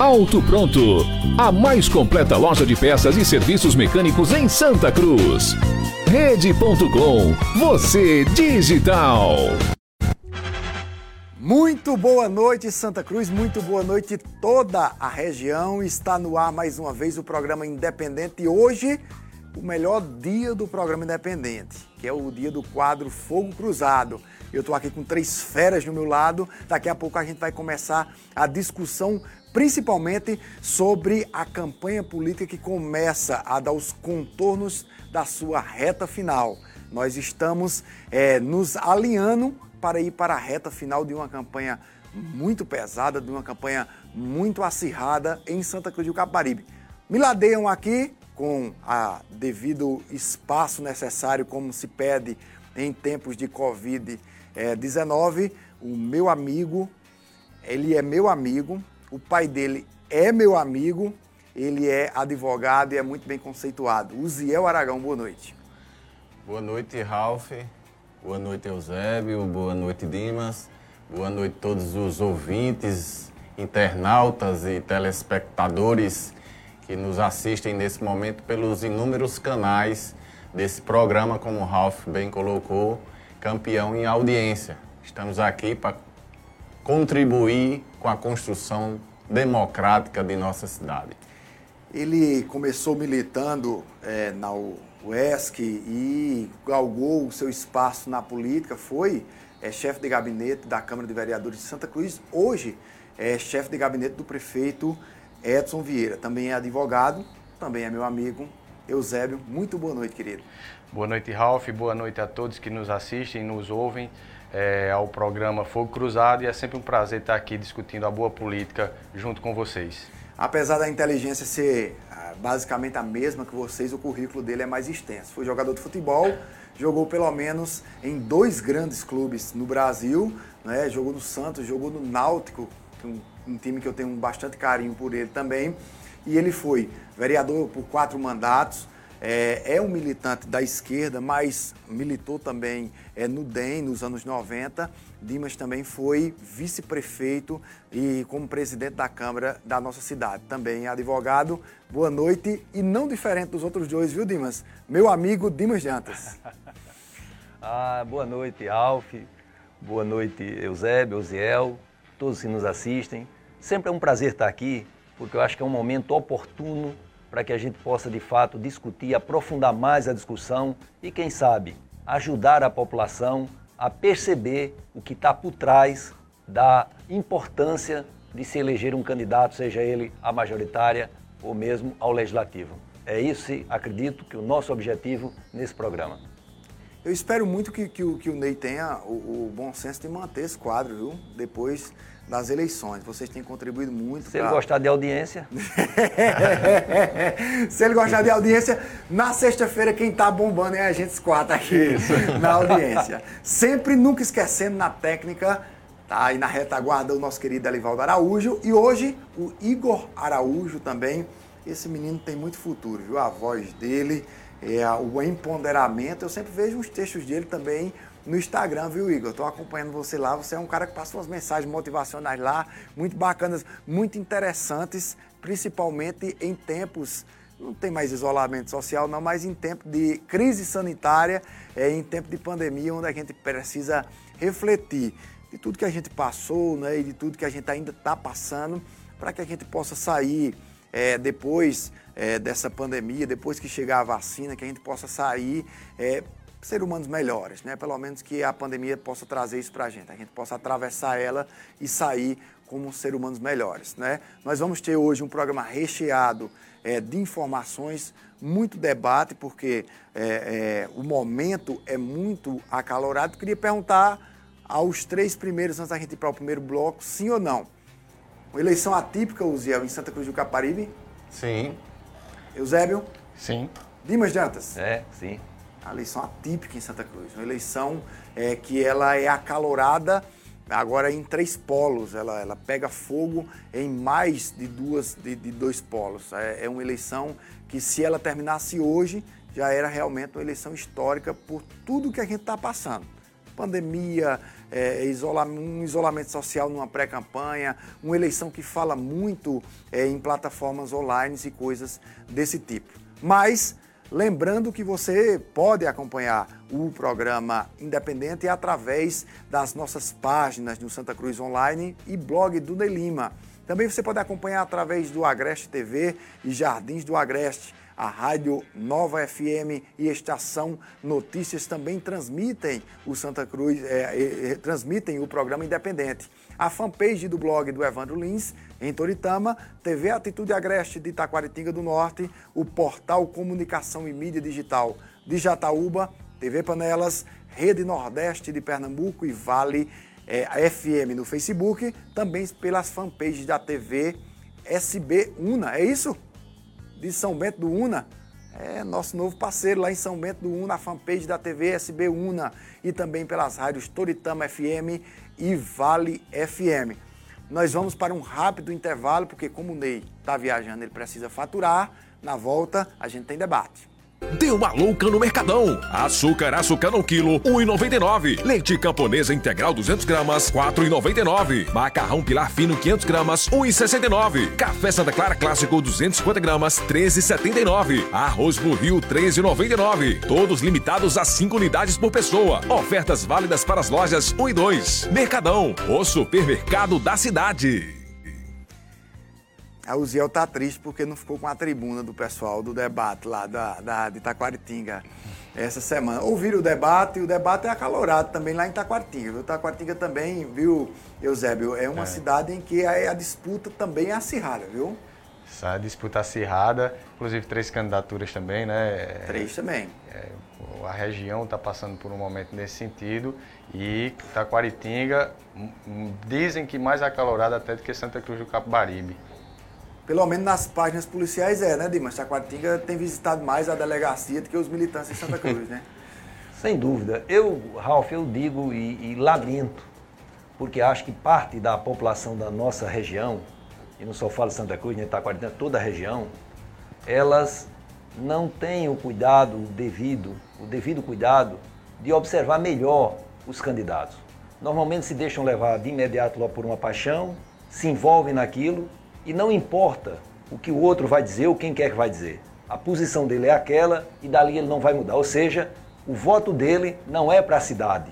Auto Pronto, a mais completa loja de peças e serviços mecânicos em Santa Cruz. Rede.com, você digital. Muito boa noite, Santa Cruz. Muito boa noite, toda a região. Está no ar mais uma vez o programa Independente. E hoje, o melhor dia do programa Independente, que é o dia do quadro Fogo Cruzado. Eu estou aqui com três feras do meu lado. Daqui a pouco a gente vai começar a discussão principalmente sobre a campanha política que começa a dar os contornos da sua reta final. Nós estamos é, nos alinhando para ir para a reta final de uma campanha muito pesada, de uma campanha muito acirrada em Santa Cruz do Caparibe. Me ladeiam aqui com a devido espaço necessário, como se pede em tempos de Covid-19, o meu amigo, ele é meu amigo, o pai dele é meu amigo, ele é advogado e é muito bem conceituado. Uziel Aragão, boa noite. Boa noite, Ralph. Boa noite, Eusébio. Boa noite, Dimas. Boa noite a todos os ouvintes, internautas e telespectadores que nos assistem nesse momento pelos inúmeros canais desse programa, como o Ralph bem colocou, campeão em audiência. Estamos aqui para contribuir com a construção democrática de nossa cidade. Ele começou militando é, na UESC e galgou o seu espaço na política, foi é, chefe de gabinete da Câmara de Vereadores de Santa Cruz, hoje é chefe de gabinete do prefeito Edson Vieira, também é advogado, também é meu amigo Eusébio. Muito boa noite, querido. Boa noite, Ralph, boa noite a todos que nos assistem e nos ouvem é, ao programa Fogo Cruzado e é sempre um prazer estar aqui discutindo a boa política junto com vocês. Apesar da inteligência ser ah, basicamente a mesma que vocês, o currículo dele é mais extenso. Foi jogador de futebol, jogou pelo menos em dois grandes clubes no Brasil, né? jogou no Santos, jogou no Náutico, um, um time que eu tenho bastante carinho por ele também. E ele foi vereador por quatro mandatos, é, é, um militante da esquerda, mas militou também é, no DEM nos anos 90. Dimas também foi vice-prefeito e como presidente da Câmara da nossa cidade. Também advogado. Boa noite e não diferente dos outros dois, viu, Dimas? Meu amigo Dimas Jantas. ah, boa noite, Alf. Boa noite, Eusébio, Eusiel, todos que nos assistem. Sempre é um prazer estar aqui, porque eu acho que é um momento oportuno para que a gente possa de fato discutir, aprofundar mais a discussão e, quem sabe, ajudar a população a perceber o que está por trás da importância de se eleger um candidato, seja ele a majoritária ou mesmo ao legislativo. É isso, acredito, que o nosso objetivo nesse programa. Eu espero muito que, que, o, que o Ney tenha o, o bom senso de manter esse quadro, viu? Depois das eleições. Vocês têm contribuído muito. Se pra... ele gostar de audiência. Se ele gostar de audiência, na sexta-feira quem está bombando é a gente quatro aqui Isso. na audiência. Sempre nunca esquecendo na técnica, tá aí na retaguarda o nosso querido Elivaldo Araújo e hoje o Igor Araújo também. Esse menino tem muito futuro, viu? A voz dele, é, o empoderamento. Eu sempre vejo os textos dele também no Instagram, viu, Igor? Estou acompanhando você lá. Você é um cara que passa umas mensagens motivacionais lá, muito bacanas, muito interessantes, principalmente em tempos. Não tem mais isolamento social, não, mas em tempo de crise sanitária, é, em tempo de pandemia, onde a gente precisa refletir de tudo que a gente passou né, e de tudo que a gente ainda está passando, para que a gente possa sair é, depois é, dessa pandemia, depois que chegar a vacina, que a gente possa sair é, ser humanos melhores, né? Pelo menos que a pandemia possa trazer isso para a gente, a gente possa atravessar ela e sair como ser humanos melhores, né? Nós vamos ter hoje um programa recheado é, de informações, muito debate, porque é, é, o momento é muito acalorado. Queria perguntar aos três primeiros, antes da gente ir para o primeiro bloco, sim ou não? Uma eleição atípica, Uziel, em Santa Cruz do Caparibe? Sim. Eusébio? Sim. Dimas Dantas? É, sim. A eleição atípica em Santa Cruz. Uma eleição é, que ela é acalorada agora em três polos. Ela, ela pega fogo em mais de, duas, de, de dois polos. É, é uma eleição que, se ela terminasse hoje, já era realmente uma eleição histórica por tudo que a gente está passando. Pandemia, é, isolamento, um isolamento social numa pré-campanha, uma eleição que fala muito é, em plataformas online e coisas desse tipo. Mas Lembrando que você pode acompanhar o programa Independente através das nossas páginas do Santa Cruz Online e blog do Ney Lima. Também você pode acompanhar através do Agreste TV e Jardins do Agreste. A Rádio Nova FM e Estação Notícias também transmitem o Santa Cruz, é, é, transmitem o programa Independente a fanpage do blog do Evandro Lins, em Toritama, TV Atitude Agreste de Itaquaritinga do Norte, o portal Comunicação e Mídia Digital de Jataúba, TV Panelas, Rede Nordeste de Pernambuco e Vale é, FM no Facebook, também pelas fanpages da TV SB Una, é isso? De São Bento do Una. É nosso novo parceiro lá em São Bento do Una, a fanpage da TV SB Una e também pelas rádios Toritama FM e Vale FM. Nós vamos para um rápido intervalo, porque como o Ney está viajando, ele precisa faturar. Na volta, a gente tem debate. Deu uma louca no Mercadão. Açúcar açúcar quilo, 1,99. Leite camponesa integral 200 gramas, 4,99. Macarrão pilar fino 500 gramas, 1,69. Café Santa Clara clássico 250 gramas, 13,79. Arroz Rio 13,99. Todos limitados a 5 unidades por pessoa. Ofertas válidas para as lojas 1 e 2. Mercadão, o supermercado da cidade. A Uziel tá triste porque não ficou com a tribuna do pessoal do debate lá da, da, de Itaquaritinga essa semana. Ouviram o debate e o debate é acalorado também lá em Itaquaritinga. Viu? Itaquaritinga também, viu, Eusébio, é uma é. cidade em que a, a, disputa também é acirrada, viu? Essa disputa acirrada, inclusive três candidaturas também, né? Três também. É, a região está passando por um momento nesse sentido e Itaquaritinga dizem que mais acalorada até do que Santa Cruz do Capibaribe pelo menos nas páginas policiais é, né, Dimas? Taquatinga tem visitado mais a delegacia do que os militantes em Santa Cruz, né? Sem dúvida. Eu, Ralf, eu digo e, e lamento, porque acho que parte da população da nossa região, e não só falo Santa Cruz, nem Taquaritinga, toda a região, elas não têm o cuidado o devido, o devido cuidado de observar melhor os candidatos. Normalmente se deixam levar de imediato lá por uma paixão, se envolvem naquilo e não importa o que o outro vai dizer ou quem quer que vai dizer. A posição dele é aquela e dali ele não vai mudar. Ou seja, o voto dele não é para a cidade,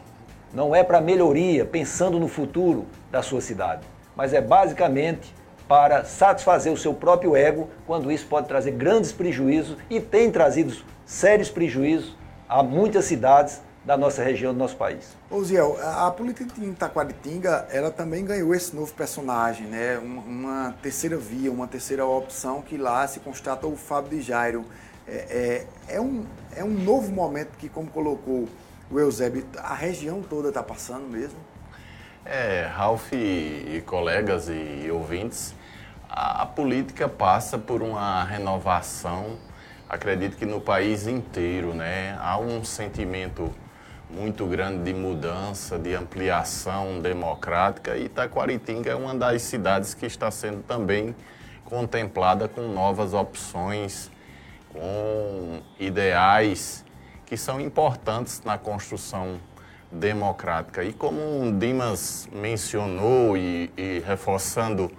não é para melhoria, pensando no futuro da sua cidade, mas é basicamente para satisfazer o seu próprio ego, quando isso pode trazer grandes prejuízos e tem trazido sérios prejuízos a muitas cidades da nossa região, do nosso país. Ô Ziel, a política de Itaquaritinga, ela também ganhou esse novo personagem, né? Uma, uma, terceira via, uma terceira opção que lá se constata o Fábio de Jairo. É, é, é, um, é um novo momento que, como colocou o Eusébio, a região toda está passando mesmo? É, Ralf e, e colegas e ouvintes, a, a política passa por uma renovação, acredito que no país inteiro, né? Há um sentimento muito grande de mudança, de ampliação democrática e Itaquaritinga é uma das cidades que está sendo também contemplada com novas opções, com ideais que são importantes na construção democrática. E como o Dimas mencionou e, e reforçando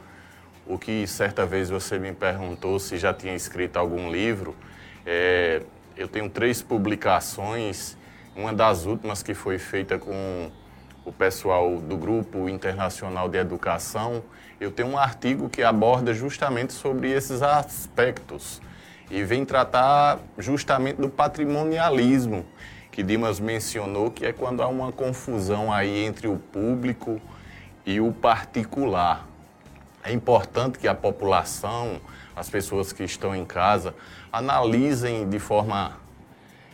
o que certa vez você me perguntou se já tinha escrito algum livro, é, eu tenho três publicações uma das últimas que foi feita com o pessoal do Grupo Internacional de Educação, eu tenho um artigo que aborda justamente sobre esses aspectos e vem tratar justamente do patrimonialismo, que Dimas mencionou, que é quando há uma confusão aí entre o público e o particular. É importante que a população, as pessoas que estão em casa, analisem de forma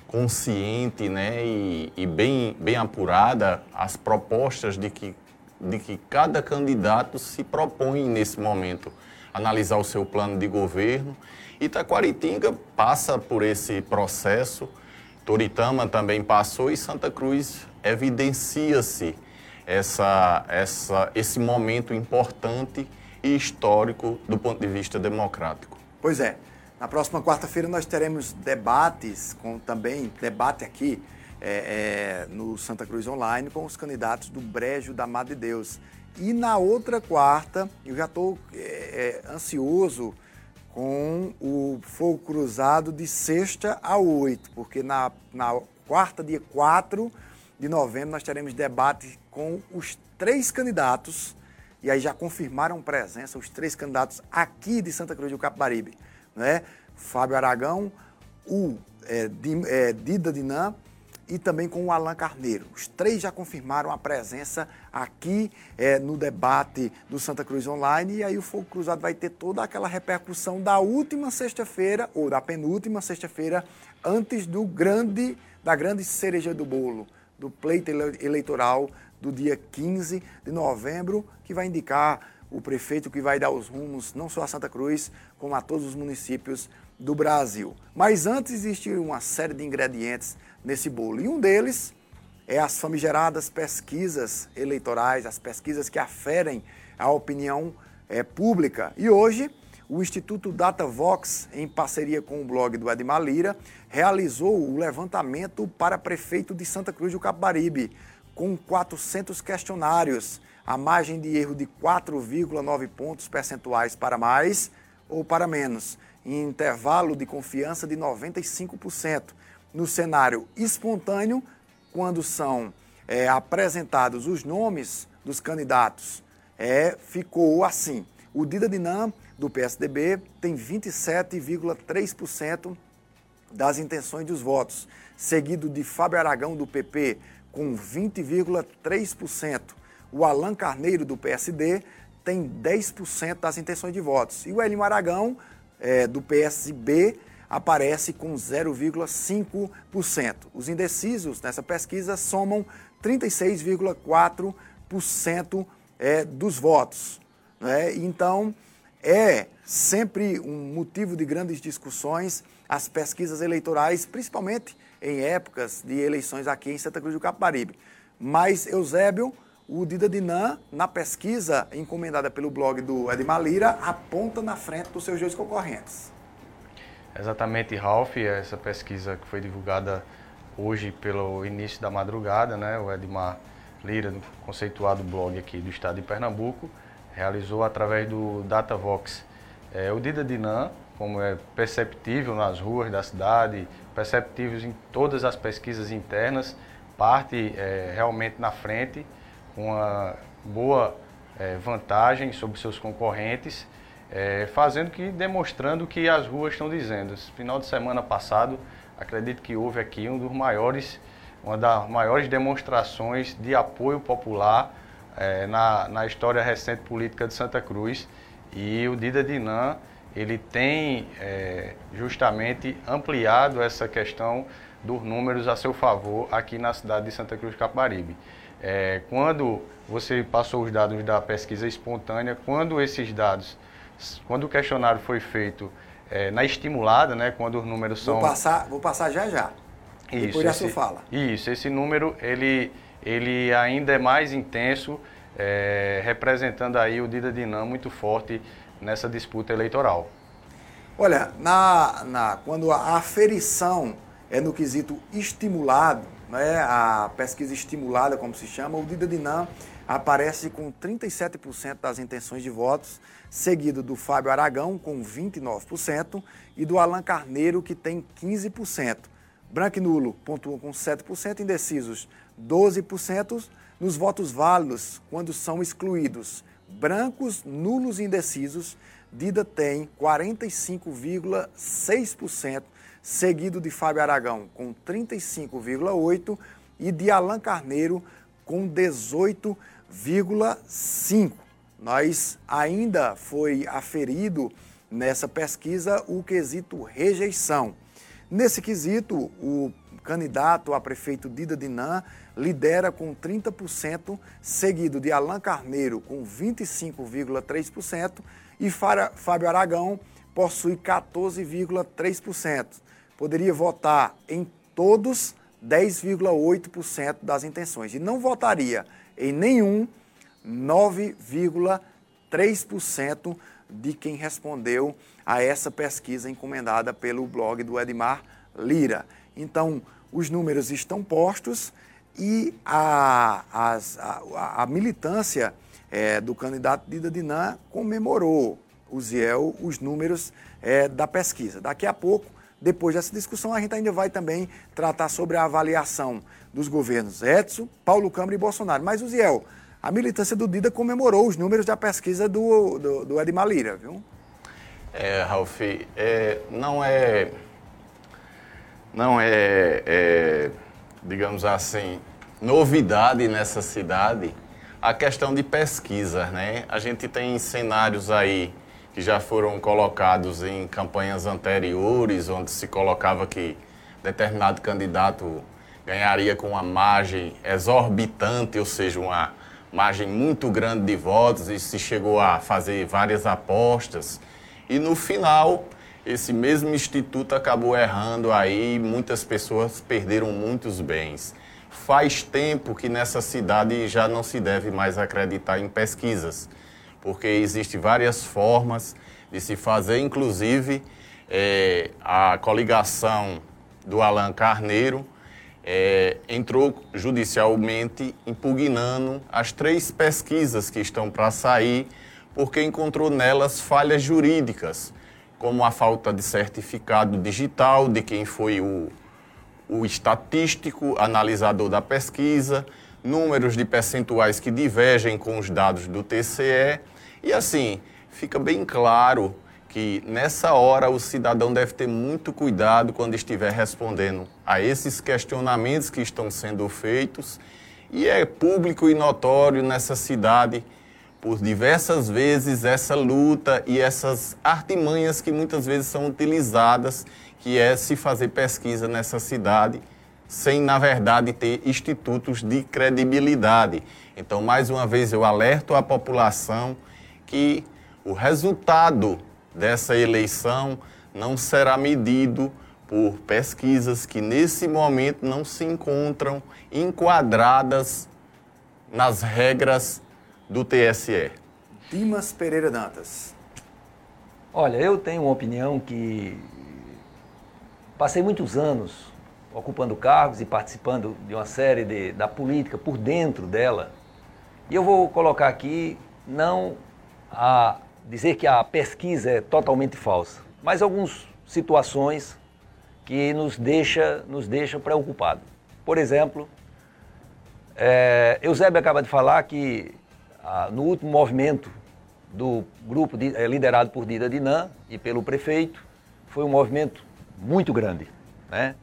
consciente né, e, e bem, bem apurada as propostas de que, de que cada candidato se propõe nesse momento. Analisar o seu plano de governo. Itaquaritinga passa por esse processo, Toritama também passou e Santa Cruz evidencia-se essa, essa, esse momento importante e histórico do ponto de vista democrático. Pois é. Na próxima quarta-feira nós teremos debates, com também debate aqui é, é, no Santa Cruz Online com os candidatos do Brejo da Madre de Deus. E na outra quarta, eu já estou é, é, ansioso com o fogo cruzado de sexta a oito, porque na, na quarta, dia 4 de novembro, nós teremos debate com os três candidatos, e aí já confirmaram presença, os três candidatos aqui de Santa Cruz do Capibaribe né? Fábio Aragão, o é, é, Dida Dinan e também com o Alan Carneiro. Os três já confirmaram a presença aqui é, no debate do Santa Cruz Online e aí o Fogo Cruzado vai ter toda aquela repercussão da última sexta-feira ou da penúltima sexta-feira antes do grande da grande cereja do bolo, do pleito eleitoral do dia 15 de novembro, que vai indicar o prefeito que vai dar os rumos não só a Santa Cruz, como a todos os municípios do Brasil. Mas antes existe uma série de ingredientes nesse bolo e um deles é as famigeradas pesquisas eleitorais, as pesquisas que aferem a opinião é, pública. E hoje o Instituto DataVox, em parceria com o blog do Edmar Lira, realizou o levantamento para prefeito de Santa Cruz do Capibaribe, com 400 questionários a margem de erro de 4,9 pontos percentuais para mais ou para menos, em intervalo de confiança de 95%. No cenário espontâneo, quando são é, apresentados os nomes dos candidatos, é, ficou assim. O Dida Dinam, do PSDB, tem 27,3% das intenções dos votos, seguido de Fábio Aragão, do PP, com 20,3%. O Alan Carneiro, do PSD, tem 10% das intenções de votos. E o Elinho Aragão, é, do PSB, aparece com 0,5%. Os indecisos nessa pesquisa somam 36,4% é, dos votos. Né? Então, é sempre um motivo de grandes discussões as pesquisas eleitorais, principalmente em épocas de eleições aqui em Santa Cruz do Capibaribe. Mas, Eusébio, o Dida Dinan, na pesquisa encomendada pelo blog do Edmar Lira, aponta na frente dos seus dois concorrentes. Exatamente, Ralph, essa pesquisa que foi divulgada hoje pelo início da madrugada, né, o Edmar Lira, do conceituado blog aqui do estado de Pernambuco, realizou através do DataVox. É, o Dida Dinan, como é perceptível nas ruas da cidade, perceptível em todas as pesquisas internas, parte é, realmente na frente com uma boa é, vantagem sobre seus concorrentes, é, fazendo que, demonstrando que as ruas estão dizendo. Esse final de semana passado, acredito que houve aqui um dos maiores, uma das maiores demonstrações de apoio popular é, na, na história recente política de Santa Cruz. E o Dida Dinan, ele tem é, justamente ampliado essa questão dos números a seu favor aqui na cidade de Santa Cruz Capibaribe. É, quando você passou os dados da pesquisa espontânea, quando esses dados, quando o questionário foi feito é, na estimulada, né, quando os números são... Vou passar, vou passar já já. Isso, Depois esse, fala. Isso, esse número ele, ele ainda é mais intenso, é, representando aí o Dida Dinam muito forte nessa disputa eleitoral. Olha, na, na, quando a aferição é no quesito estimulado, né, a pesquisa estimulada, como se chama, o Dida Dinam aparece com 37% das intenções de votos, seguido do Fábio Aragão, com 29%, e do Alan Carneiro, que tem 15%. Branco e nulo pontuam com 7%, indecisos 12%, Nos votos válidos, quando são excluídos brancos, nulos e indecisos, Dida tem 45,6%, seguido de Fábio Aragão com 35,8% e de Alan Carneiro com 18,5%. Nós ainda foi aferido nessa pesquisa o quesito rejeição. Nesse quesito, o candidato a prefeito Dida Dinan lidera com 30%, seguido de Alan Carneiro com 25,3% e Fábio Aragão possui 14,3%. Poderia votar em todos 10,8% das intenções e não votaria em nenhum 9,3% de quem respondeu a essa pesquisa encomendada pelo blog do Edmar Lira. Então, os números estão postos e a, a, a militância é, do candidato Dida Dinan comemorou, os números é, da pesquisa. Daqui a pouco, depois dessa discussão, a gente ainda vai também tratar sobre a avaliação dos governos Edson, Paulo Câmara e Bolsonaro. Mas, o Ziel, a militância do Dida comemorou os números da pesquisa do, do, do Edmar Lira, viu? É, Ralf, é, não é. Não é, é, digamos assim, novidade nessa cidade a questão de pesquisa, né? A gente tem cenários aí que já foram colocados em campanhas anteriores, onde se colocava que determinado candidato ganharia com uma margem exorbitante, ou seja, uma margem muito grande de votos, e se chegou a fazer várias apostas. E no final, esse mesmo instituto acabou errando aí, muitas pessoas perderam muitos bens faz tempo que nessa cidade já não se deve mais acreditar em pesquisas, porque existem várias formas de se fazer, inclusive é, a coligação do Alan Carneiro é, entrou judicialmente impugnando as três pesquisas que estão para sair, porque encontrou nelas falhas jurídicas, como a falta de certificado digital de quem foi o o estatístico, analisador da pesquisa, números de percentuais que divergem com os dados do TCE. E assim, fica bem claro que nessa hora o cidadão deve ter muito cuidado quando estiver respondendo a esses questionamentos que estão sendo feitos. E é público e notório nessa cidade por diversas vezes essa luta e essas artimanhas que muitas vezes são utilizadas que é se fazer pesquisa nessa cidade sem, na verdade, ter institutos de credibilidade. Então, mais uma vez, eu alerto a população que o resultado dessa eleição não será medido por pesquisas que, nesse momento, não se encontram enquadradas nas regras do TSE. Dimas Pereira Dantas. Olha, eu tenho uma opinião que Passei muitos anos ocupando cargos e participando de uma série de, da política por dentro dela. E eu vou colocar aqui não a dizer que a pesquisa é totalmente falsa, mas algumas situações que nos deixa, nos deixa preocupados. Por exemplo, é, Eusébio acaba de falar que ah, no último movimento do grupo de, é, liderado por Dida Dinan e pelo prefeito, foi um movimento muito grande, né?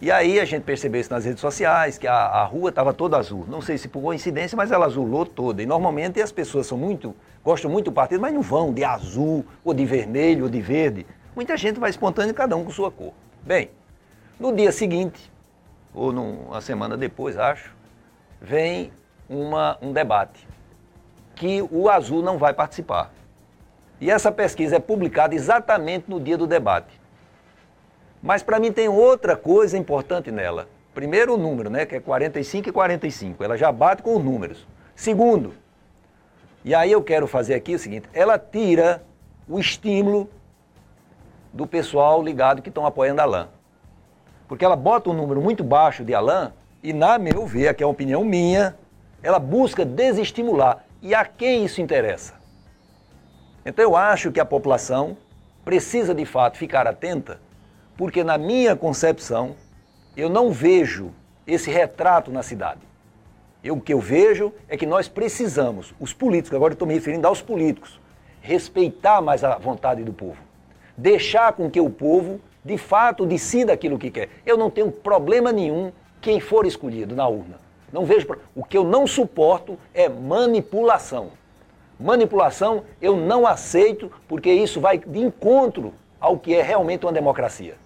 E aí a gente percebeu isso nas redes sociais, que a, a rua estava toda azul. Não sei se por coincidência, mas ela azulou toda. E normalmente as pessoas são muito, gostam muito do partido, mas não vão de azul, ou de vermelho, ou de verde. Muita gente vai espontâneo, cada um com sua cor. Bem, no dia seguinte, ou numa semana depois, acho, vem uma, um debate que o azul não vai participar. E essa pesquisa é publicada exatamente no dia do debate. Mas para mim tem outra coisa importante nela. Primeiro o número, né, que é 45 e 45. Ela já bate com os números. Segundo, e aí eu quero fazer aqui o seguinte, ela tira o estímulo do pessoal ligado que estão apoiando a Alain. Porque ela bota um número muito baixo de Alain e, na meu ver, aqui é uma opinião minha, ela busca desestimular. E a quem isso interessa? Então eu acho que a população precisa de fato ficar atenta porque na minha concepção eu não vejo esse retrato na cidade. Eu, o que eu vejo é que nós precisamos, os políticos, agora estou me referindo aos políticos, respeitar mais a vontade do povo. Deixar com que o povo, de fato, decida aquilo que quer. Eu não tenho problema nenhum quem for escolhido na urna. Não vejo. O que eu não suporto é manipulação. Manipulação eu não aceito porque isso vai de encontro ao que é realmente uma democracia.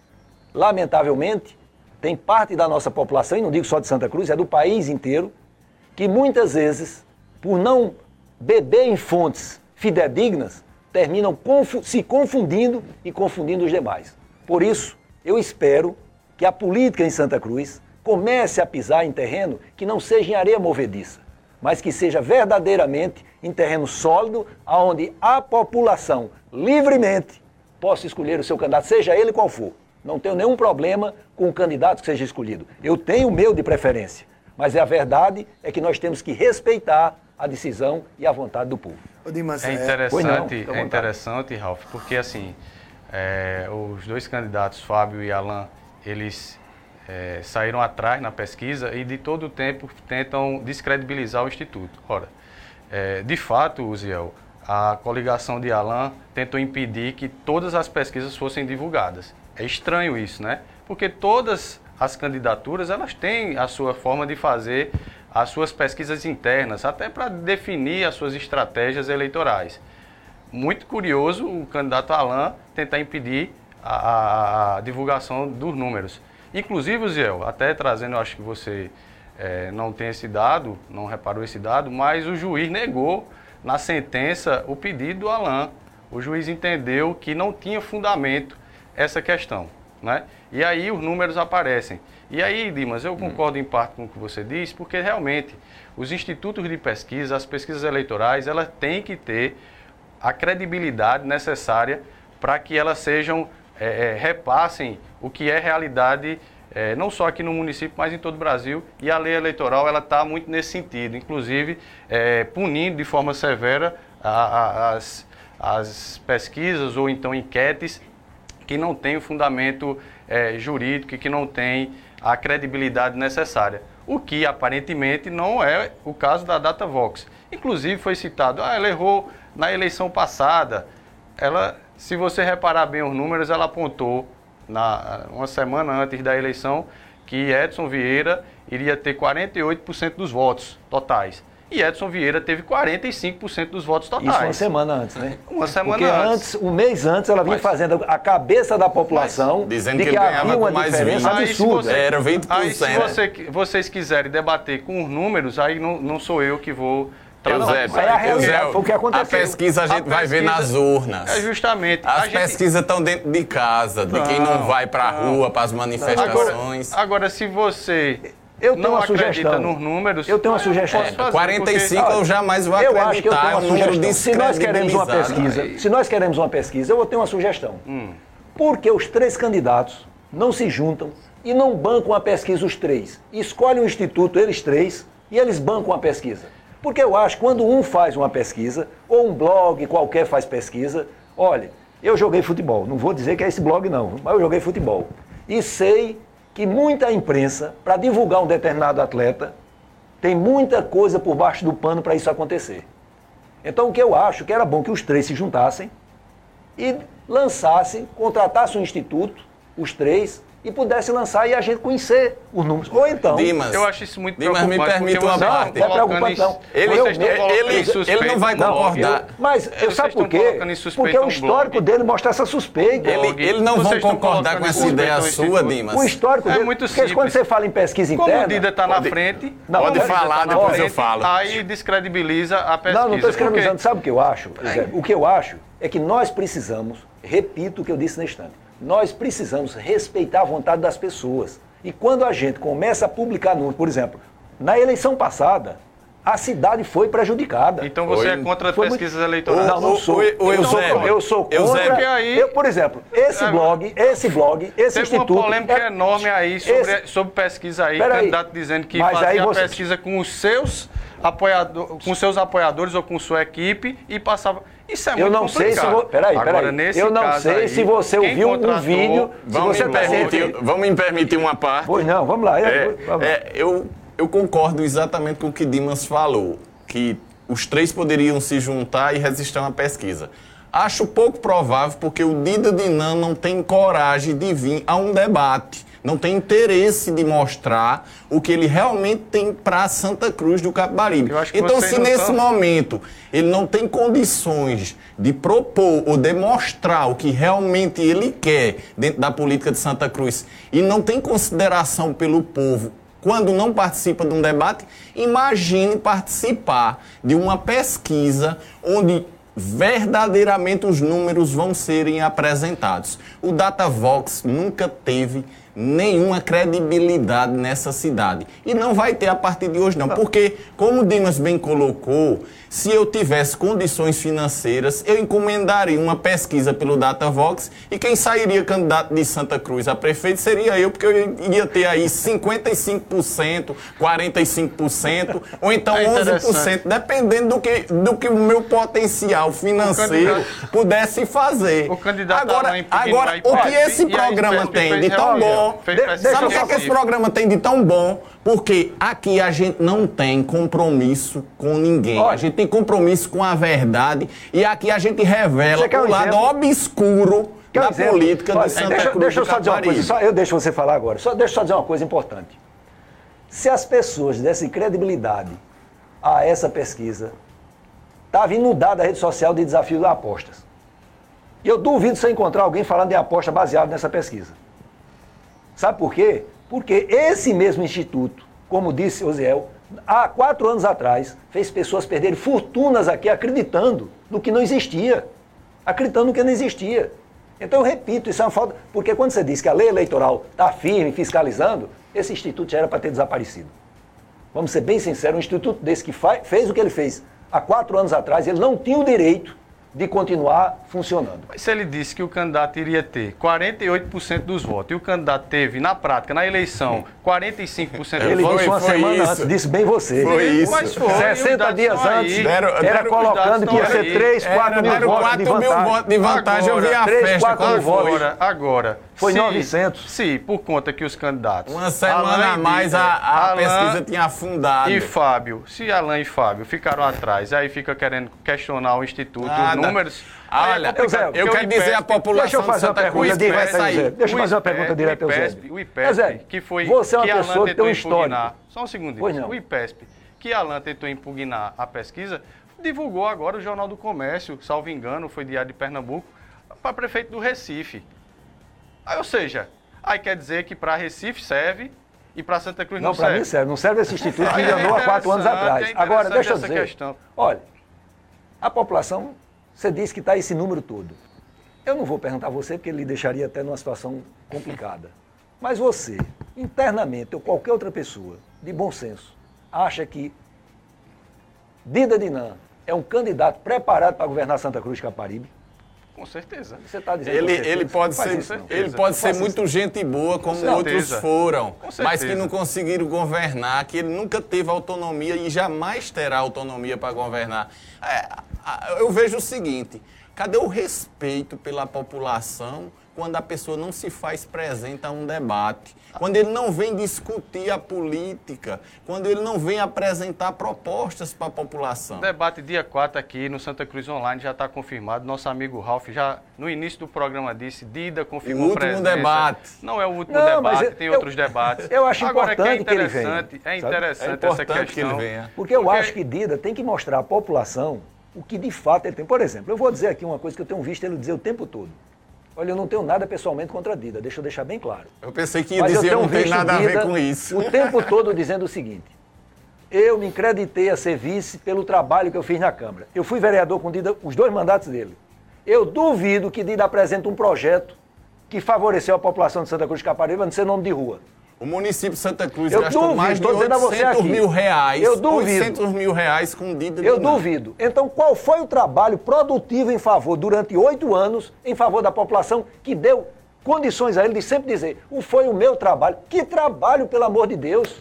Lamentavelmente, tem parte da nossa população, e não digo só de Santa Cruz, é do país inteiro, que muitas vezes, por não beber em fontes fidedignas, terminam confu se confundindo e confundindo os demais. Por isso, eu espero que a política em Santa Cruz comece a pisar em terreno que não seja em areia movediça, mas que seja verdadeiramente em terreno sólido, onde a população livremente possa escolher o seu candidato, seja ele qual for. Não tenho nenhum problema com o candidato que seja escolhido. Eu tenho o meu de preferência. Mas a verdade é que nós temos que respeitar a decisão e a vontade do povo. Dimas, é interessante, não, é interessante, Ralf, porque assim, é, os dois candidatos, Fábio e Alain, eles é, saíram atrás na pesquisa e de todo o tempo tentam descredibilizar o Instituto. Ora, é, de fato, Uziel, a coligação de Alain tentou impedir que todas as pesquisas fossem divulgadas. É estranho isso, né? Porque todas as candidaturas elas têm a sua forma de fazer as suas pesquisas internas, até para definir as suas estratégias eleitorais. Muito curioso o candidato Alain tentar impedir a, a, divulgação dos números. Inclusive, Ziel, até trazendo, acho que você é, não tem esse dado, não reparou esse dado, mas o juiz negou na sentença o pedido do Alain. O juiz entendeu que não tinha fundamento essa questão. Né? E aí os números aparecem. E aí, Dimas, eu concordo em parte com o que você disse, porque realmente os institutos de pesquisa, as pesquisas eleitorais, elas têm que ter a credibilidade necessária para que elas sejam, é, é, repassem o que é realidade, é, não só aqui no município, mas em todo o Brasil. E a lei eleitoral ela está muito nesse sentido, inclusive é, punindo de forma severa a, a, as, as pesquisas ou então enquetes que não têm o fundamento é, jurídico e que não têm a credibilidade necessária. O que aparentemente não é o caso da DataVox. Inclusive foi citado, ah, ela errou na eleição passada. Ela, se você reparar bem os números, ela apontou na uma semana antes da eleição que Edson Vieira iria ter 48% dos votos totais. E Edson Vieira teve 45% dos votos totais. Isso uma semana antes, né? Uma semana Porque antes. um mês antes, ela vinha mas, fazendo a cabeça da população dizendo de que, que havia uma diferença 20. absurda. Você, Era 20%. Aí, se você, vocês quiserem debater com os números, aí não, não sou eu que vou Eusébio, é a realidade, foi o que aconteceu. A pesquisa a gente a vai ver nas urnas. É justamente. As pesquisas estão dentro de casa, de não, quem não vai para a rua, para as manifestações. Agora, agora, se você eu tenho não uma sugestão. nos números. Eu tenho uma sugestão. É, 45 porque... eu jamais vou acreditar. Eu acho que eu tenho uma sugestão. Se nós queremos uma pesquisa, aí. se nós queremos uma pesquisa, eu vou ter uma sugestão. Hum. Porque os três candidatos não se juntam e não bancam a pesquisa os três. Escolhem um instituto, eles três, e eles bancam a pesquisa. Porque eu acho que quando um faz uma pesquisa, ou um blog qualquer faz pesquisa, olha, eu joguei futebol. Não vou dizer que é esse blog, não, mas eu joguei futebol. E sei que muita imprensa, para divulgar um determinado atleta, tem muita coisa por baixo do pano para isso acontecer. Então, o que eu acho que era bom que os três se juntassem e lançassem, contratassem um instituto, os três, e pudesse lançar e a gente conhecer os números. Ou então. Dimas, eu acho isso muito Dimas, me permite uma parte. Não, não é preocupante, não. Ele, eu, ele, ele, ele, não vai concordar. Eu, mas eu sabe por quê? Porque o histórico dele mostra essa suspeita. Ele, ele não vai concordar com essa ideia sua, Dimas. O histórico é dele. muito simples. Porque quando você fala em pesquisa interna. Como o Dida está na frente. Não, pode falar, tá depois eu falo. Aí descredibiliza a pesquisa. Não, não estou descredibilizando. Sabe o que eu acho? O que eu acho é que nós precisamos, repito o que eu disse na instante nós precisamos respeitar a vontade das pessoas. E quando a gente começa a publicar números, por exemplo, na eleição passada, a cidade foi prejudicada. Então você foi, é contra pesquisas muito... eleitorais? Não, não sou. O, o, eu, sou eu sou contra. Aí, eu, por exemplo, esse é, blog, esse blog, esse teve instituto... uma polêmica é, enorme aí sobre, esse, sobre pesquisa aí, candidato aí, dizendo que fazia você... pesquisa com os seus apoiadores, com seus apoiadores ou com sua equipe e passava... Isso é muito eu não complicado. sei se vo... peraí, peraí. Agora, nesse eu não sei aí, se você ouviu um vídeo. Vamos, se você me permitir, vamos me permitir uma parte. Pois não, vamos lá. É, é, eu, eu concordo exatamente com o que Dimas falou, que os três poderiam se juntar e resistir a uma pesquisa. Acho pouco provável porque o Dida Dinan não tem coragem de vir a um debate, não tem interesse de mostrar o que ele realmente tem para Santa Cruz do Capibaribe. Então, se nesse momento ele não tem condições de propor ou demonstrar o que realmente ele quer dentro da política de Santa Cruz e não tem consideração pelo povo quando não participa de um debate, imagine participar de uma pesquisa onde verdadeiramente os números vão serem apresentados. O DataVox nunca teve nenhuma credibilidade nessa cidade. E não vai ter a partir de hoje, não. Porque, como o Dimas bem colocou, se eu tivesse condições financeiras, eu encomendaria uma pesquisa pelo DataVox e quem sairia candidato de Santa Cruz a prefeito seria eu, porque eu ia ter aí 55%, 45%, ou então é 11%, dependendo do que, do que o meu potencial financeiro pudesse fazer. O candidato agora, agora o que esse programa tem de tão bom, sabe o que esse programa tem de tão bom? Porque aqui a gente não tem compromisso com ninguém. Olha, a gente tem compromisso com a verdade. E aqui a gente revela o um lado obscuro quer da um política Olha, de Santa deixa, Cruz Deixa eu só dizer uma coisa. Só, eu deixo você falar agora. Só, deixa eu só dizer uma coisa importante. Se as pessoas dessem credibilidade a essa pesquisa, estava inundada da rede social de desafio de apostas. E eu duvido você encontrar alguém falando de aposta baseado nessa pesquisa. Sabe por quê? Porque esse mesmo instituto, como disse Osiel, há quatro anos atrás, fez pessoas perderem fortunas aqui acreditando no que não existia. Acreditando no que não existia. Então eu repito, isso é uma falta. Porque quando você diz que a lei eleitoral está firme, fiscalizando, esse instituto já era para ter desaparecido. Vamos ser bem sinceros, um instituto desse que fez o que ele fez há quatro anos atrás, ele não tinha o direito de continuar funcionando. Mas se ele disse que o candidato iria ter 48% dos votos e o candidato teve, na prática, na eleição, 45% dos votos. Ele disse uma semana isso. antes, disse bem você. Foi isso. Mas foi, 60 dias antes, deram, era colocando que ia ser 3, 4 mil votos de vantagem. mil votos de vantagem, agora, eu vi a 3, festa. 4 mil votos. Agora, foi se, 900. Sim, por conta que os candidatos. Uma semana a mais a, a Alain pesquisa tinha afundado. E Fábio, se Alain e Fábio ficaram atrás, aí fica querendo questionar o Instituto, os números. Olha, é eu, eu quero dizer a população deixa eu fazer uma pergunta direta aí. Deixa eu fazer uma pergunta direta ao Zé. O IPESP, que foi você é uma que pessoa que tem um histórico. Só um segundo. O IPESP, que Alain tentou impugnar a pesquisa, divulgou agora o Jornal do Comércio, salvo engano, foi Diário de Pernambuco, para prefeito do Recife. Aí, ou seja, aí quer dizer que para Recife serve e para Santa Cruz não, não serve. Não, para mim serve. Não serve esse instituto que andou é há quatro anos atrás. É Agora, deixa eu dizer. Questão. Olha, a população você disse que está esse número todo. Eu não vou perguntar a você, porque ele deixaria até numa situação complicada. Mas você, internamente, ou qualquer outra pessoa de bom senso, acha que Dida Dinan é um candidato preparado para governar Santa Cruz de Caparibe? Com certeza. Você está dizendo ele, ele pode ser, isso, ele pode ser muito gente boa, como outros foram, mas que não conseguiram governar, que ele nunca teve autonomia e jamais terá autonomia para governar. É, eu vejo o seguinte: cadê o respeito pela população quando a pessoa não se faz presente a um debate? Quando ele não vem discutir a política, quando ele não vem apresentar propostas para a população. O debate dia 4 aqui no Santa Cruz Online já está confirmado. Nosso amigo Ralf já no início do programa disse, Dida confirmou o último presença. debate. Não é o último não, debate, tem eu, outros debates. Eu acho Agora, importante que é interessante que ele venha. É interessante, é essa questão. Que ele venha. Porque eu porque... acho que Dida tem que mostrar à população o que de fato ele tem. Por exemplo, eu vou dizer aqui uma coisa que eu tenho visto ele dizer o tempo todo. Olha, eu não tenho nada pessoalmente contra a Dida, deixa eu deixar bem claro. Eu pensei que ia Mas dizer eu não tem nada Dida a ver com isso. O tempo todo dizendo o seguinte: eu me creditei a ser vice pelo trabalho que eu fiz na Câmara. Eu fui vereador com Dida, os dois mandatos dele. Eu duvido que Dida apresente um projeto que favoreceu a população de Santa Cruz de Caparibe a não ser nome de rua. O município de Santa Cruz eu gastou duvido, mais de 800 mil reais. Eu duvido. 800 mil reais com Dida Eu duvido. Então, qual foi o trabalho produtivo em favor, durante oito anos, em favor da população, que deu condições a ele de sempre dizer, foi o meu trabalho. Que trabalho, pelo amor de Deus!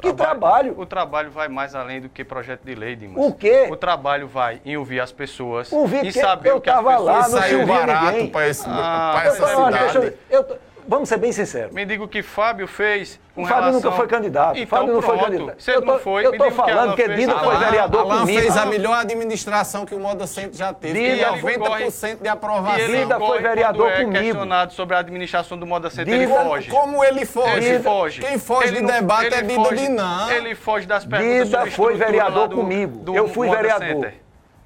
Que trabalho, O trabalho vai mais além do que projeto de lei, Dimas. O quê? O trabalho vai em ouvir as pessoas ouvir e saber eu o que as pessoas... lá, não saiu barato para esse, ah, essa cidade. Eu, eu, vamos ser bem sinceros. Me diga o que Fábio fez com o Fábio relação... nunca foi candidato. Então, Fábio não pronto. foi candidato. Se ele eu tô, não foi, eu que falando Alan que fez. Dida foi vereador Alain comigo. fez a melhor administração que o Moda Centro já teve. Dida foi- 90% de E aprovação. ele Dida foi corre vereador é comigo. questionado sobre a administração do Moda Center, Dida- ele foge. como ele foge? Ele foge. Quem foge Ele de não- debate é Dida foge- Dinan. Ele foge das perguntas Dida sobre foi vereador do- comigo. do eu fui vereador.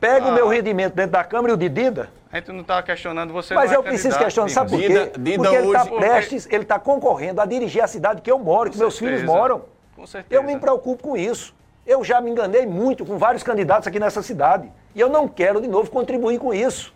Pega Ah. o meu rendimento dentro da Câmara e o de Dida. A gente não está questionando você. Mas não é eu preciso candidato, questionar, sabe por quê? Dida- Dida Porque ele está prestes, ele está concorrendo a dirigir a cidade que eu moro, que meus certeza. filhos moram. Com certeza. Eu me preocupo com isso. Eu já me enganei muito com vários candidatos aqui nessa cidade. E eu não quero, de novo, contribuir com isso.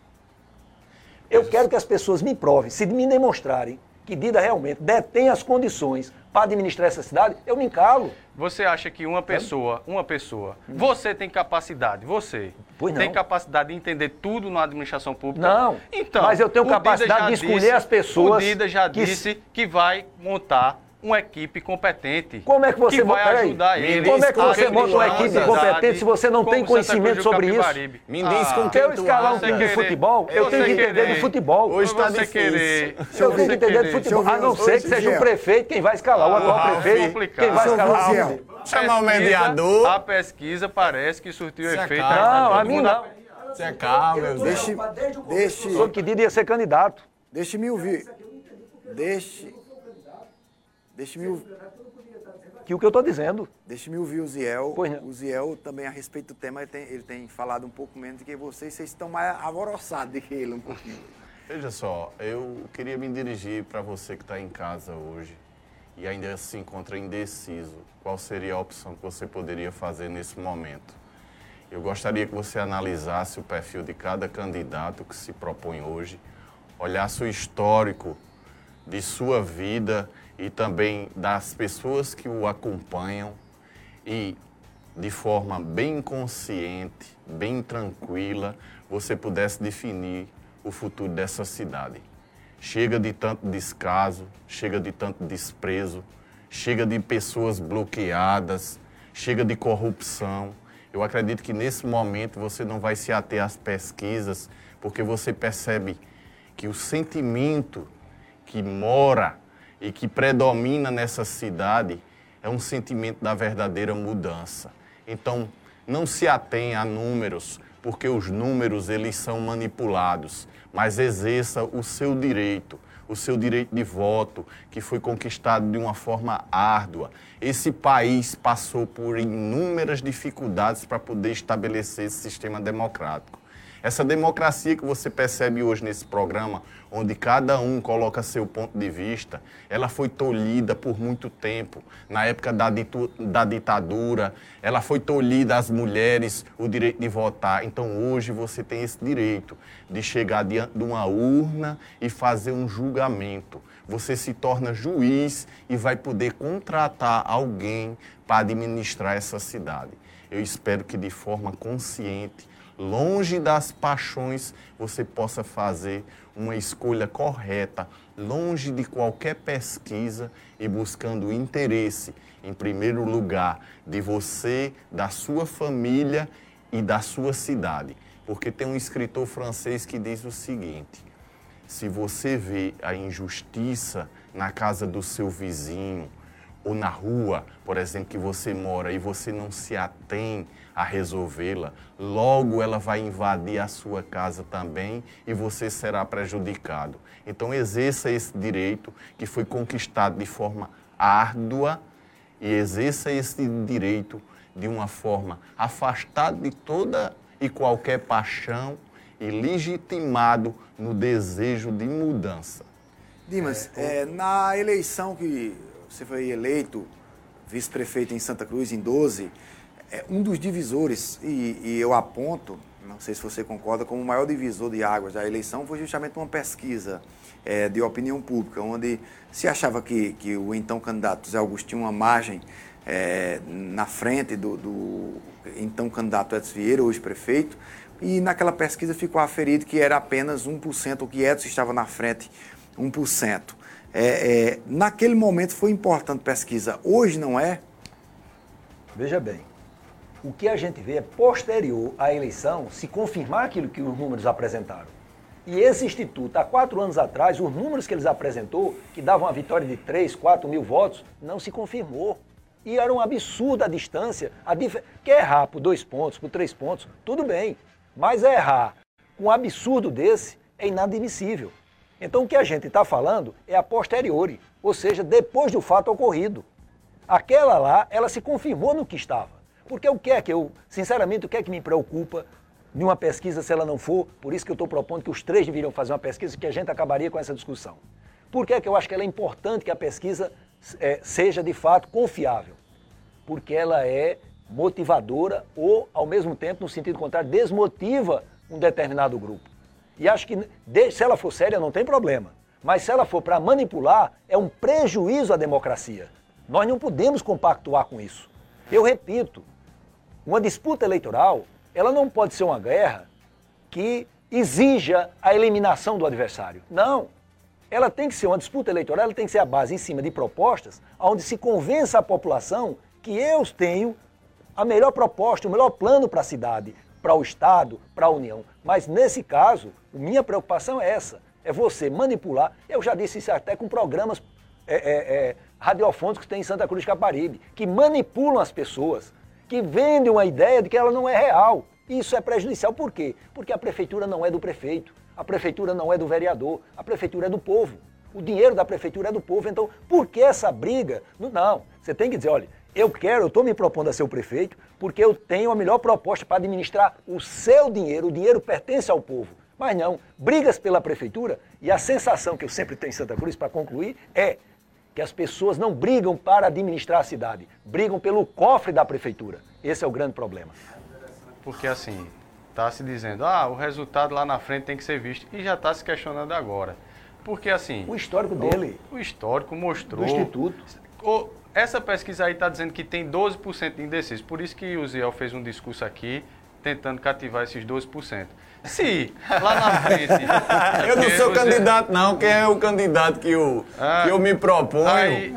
Eu quero que as pessoas me provem, se me demonstrarem que Dida realmente detém as condições para administrar essa cidade, eu me encalo. Você acha que uma pessoa, uma pessoa, você tem capacidade, você Pois não. tem capacidade de entender tudo na administração pública? Não, Então, mas eu tenho capacidade de escolher disse- as pessoas O Dida já que- disse que vai montar uma equipe competente. Como é que você que vai peraí, ajudar ele? Como é que você monta uma equipe competente se você não tem conhecimento do sobre isso? Me diz com Se quem eu escalar um time de futebol, eu você tenho que entender querer- de futebol. Hoje tá você difícil. querer, Eu tenho que você entender de futebol. A não ser que seja o Gel. prefeito quem vai escalar, o atual Ralf, prefeito, complicado. quem vai escalar. Chamar o mediador. A pesquisa parece que surtiu Se efeito. Não, a mim não. Acalma, meu Deus. Deixe, deixe, Sou que Dida ia ser candidato. deixe me ouvir. Deixe, deixe me ouvir. Que o que eu estou dizendo. Deixe-me ouvir o Ziel. O Ziel também, a respeito do tema, ele tem, ele tem falado um pouco menos do que vocês. Vocês estão mais alvoroçados do que ele um pouquinho. Veja só, eu queria me dirigir para você que está em casa hoje e ainda se encontra indeciso. Qual seria a opção que você poderia fazer nesse momento? Eu gostaria que você analisasse o perfil de cada candidato que se propõe hoje, olhasse o histórico de sua vida e também das pessoas que o acompanham e de forma bem consciente, bem tranquila, você pudesse definir o futuro dessa cidade. Chega de tanto descaso, chega de tanto desprezo, chega de pessoas bloqueadas, chega de corrupção. Eu acredito que nesse momento você não vai se ater às pesquisas, porque você percebe que o sentimento que mora e que predomina nessa cidade é um sentimento da verdadeira mudança. Então, não se atenha a números, porque os números eles são manipulados, mas exerça o seu direito, o seu direito de voto, que foi conquistado de uma forma árdua. Esse país passou por inúmeras dificuldades para poder estabelecer esse sistema democrático. Essa democracia que você percebe hoje nesse programa, onde cada um coloca seu ponto de vista, ela foi tolhida por muito tempo. Na época da, da ditadura, ela foi tolhida às mulheres o direito de votar. Então hoje você tem esse direito de chegar diante de uma urna e fazer um julgamento. Você se torna juiz e vai poder contratar alguém para administrar essa cidade. Eu espero que de forma consciente longe das paixões, você possa fazer uma escolha correta, longe de qualquer pesquisa e buscando o interesse, em primeiro lugar, de você, da sua família e da sua cidade. Porque tem um escritor francês que diz o seguinte: se você vê a injustiça na casa do seu vizinho, ou na rua, por exemplo, que você mora e você não se atém a resolvê-la, logo ela vai invadir a sua casa também e você será prejudicado. Então exerça esse direito que foi conquistado de forma árdua e exerça esse direito de uma forma afastada de toda e qualquer paixão e legitimado no desejo de mudança. Dimas, é, na eleição que você foi eleito vice-prefeito em Santa Cruz em 12, é, um dos divisores, e, e eu aponto, não sei se você concorda, como o maior divisor de águas da eleição foi justamente uma pesquisa é, de opinião pública, onde se achava que, que o então candidato Zé Augusto tinha uma margem é, na frente do, do então candidato Edson Vieira, hoje prefeito, e naquela pesquisa ficou aferido que era apenas 1%, o que Edson estava na frente 1%. É, é, naquele momento foi importante pesquisa, hoje não é? Veja bem, o que a gente vê é posterior à eleição se confirmar aquilo que os números apresentaram. E esse instituto, há quatro anos atrás, os números que eles apresentou, que davam uma vitória de 3, 4 mil votos, não se confirmou. E era um absurdo a distância. A dif... Quer errar por dois pontos, por três pontos, tudo bem. Mas errar com um absurdo desse é inadmissível. Então o que a gente está falando é a posteriori, ou seja, depois do fato ocorrido. Aquela lá, ela se confirmou no que estava. Porque o que é que eu, sinceramente, o que é que me preocupa de uma pesquisa se ela não for? Por isso que eu estou propondo que os três deveriam fazer uma pesquisa, que a gente acabaria com essa discussão. Por que é que eu acho que é importante que a pesquisa é, seja de fato confiável? Porque ela é motivadora ou, ao mesmo tempo, no sentido contrário, desmotiva um determinado grupo. E acho que se ela for séria, não tem problema. Mas se ela for para manipular, é um prejuízo à democracia. Nós não podemos compactuar com isso. Eu repito, uma disputa eleitoral, ela não pode ser uma guerra que exija a eliminação do adversário. Não. Ela tem que ser uma disputa eleitoral, ela tem que ser a base em cima de propostas onde se convença a população que eu tenho a melhor proposta, o melhor plano para a cidade, para o Estado, para a União. Mas nesse caso, minha preocupação é essa: é você manipular. Eu já disse isso até com programas é, é, é, radiofônicos que tem em Santa Cruz de Caparibe, que manipulam as pessoas, que vendem uma ideia de que ela não é real. Isso é prejudicial por quê? Porque a prefeitura não é do prefeito, a prefeitura não é do vereador, a prefeitura é do povo. O dinheiro da prefeitura é do povo. Então, por que essa briga? Não, você tem que dizer, olha, eu quero, eu estou me propondo a ser o prefeito, porque eu tenho a melhor proposta para administrar o seu dinheiro, o dinheiro pertence ao povo. Mas não, brigas pela prefeitura, e a sensação que eu sempre tenho em Santa Cruz, para concluir, é que as pessoas não brigam para administrar a cidade, brigam pelo cofre da prefeitura. Esse é o grande problema. Porque assim, está se dizendo, ah, o resultado lá na frente tem que ser visto, e já está se questionando agora. Porque assim. O histórico dele. O, o histórico mostrou. Do Instituto. O, essa pesquisa aí está dizendo que tem 12% de indecisos. Por isso que o Ziel fez um discurso aqui tentando cativar esses 12%. Se lá na frente. eu não sou você... candidato, não. Quem é o candidato que eu, ah, que eu me proponho? Aí,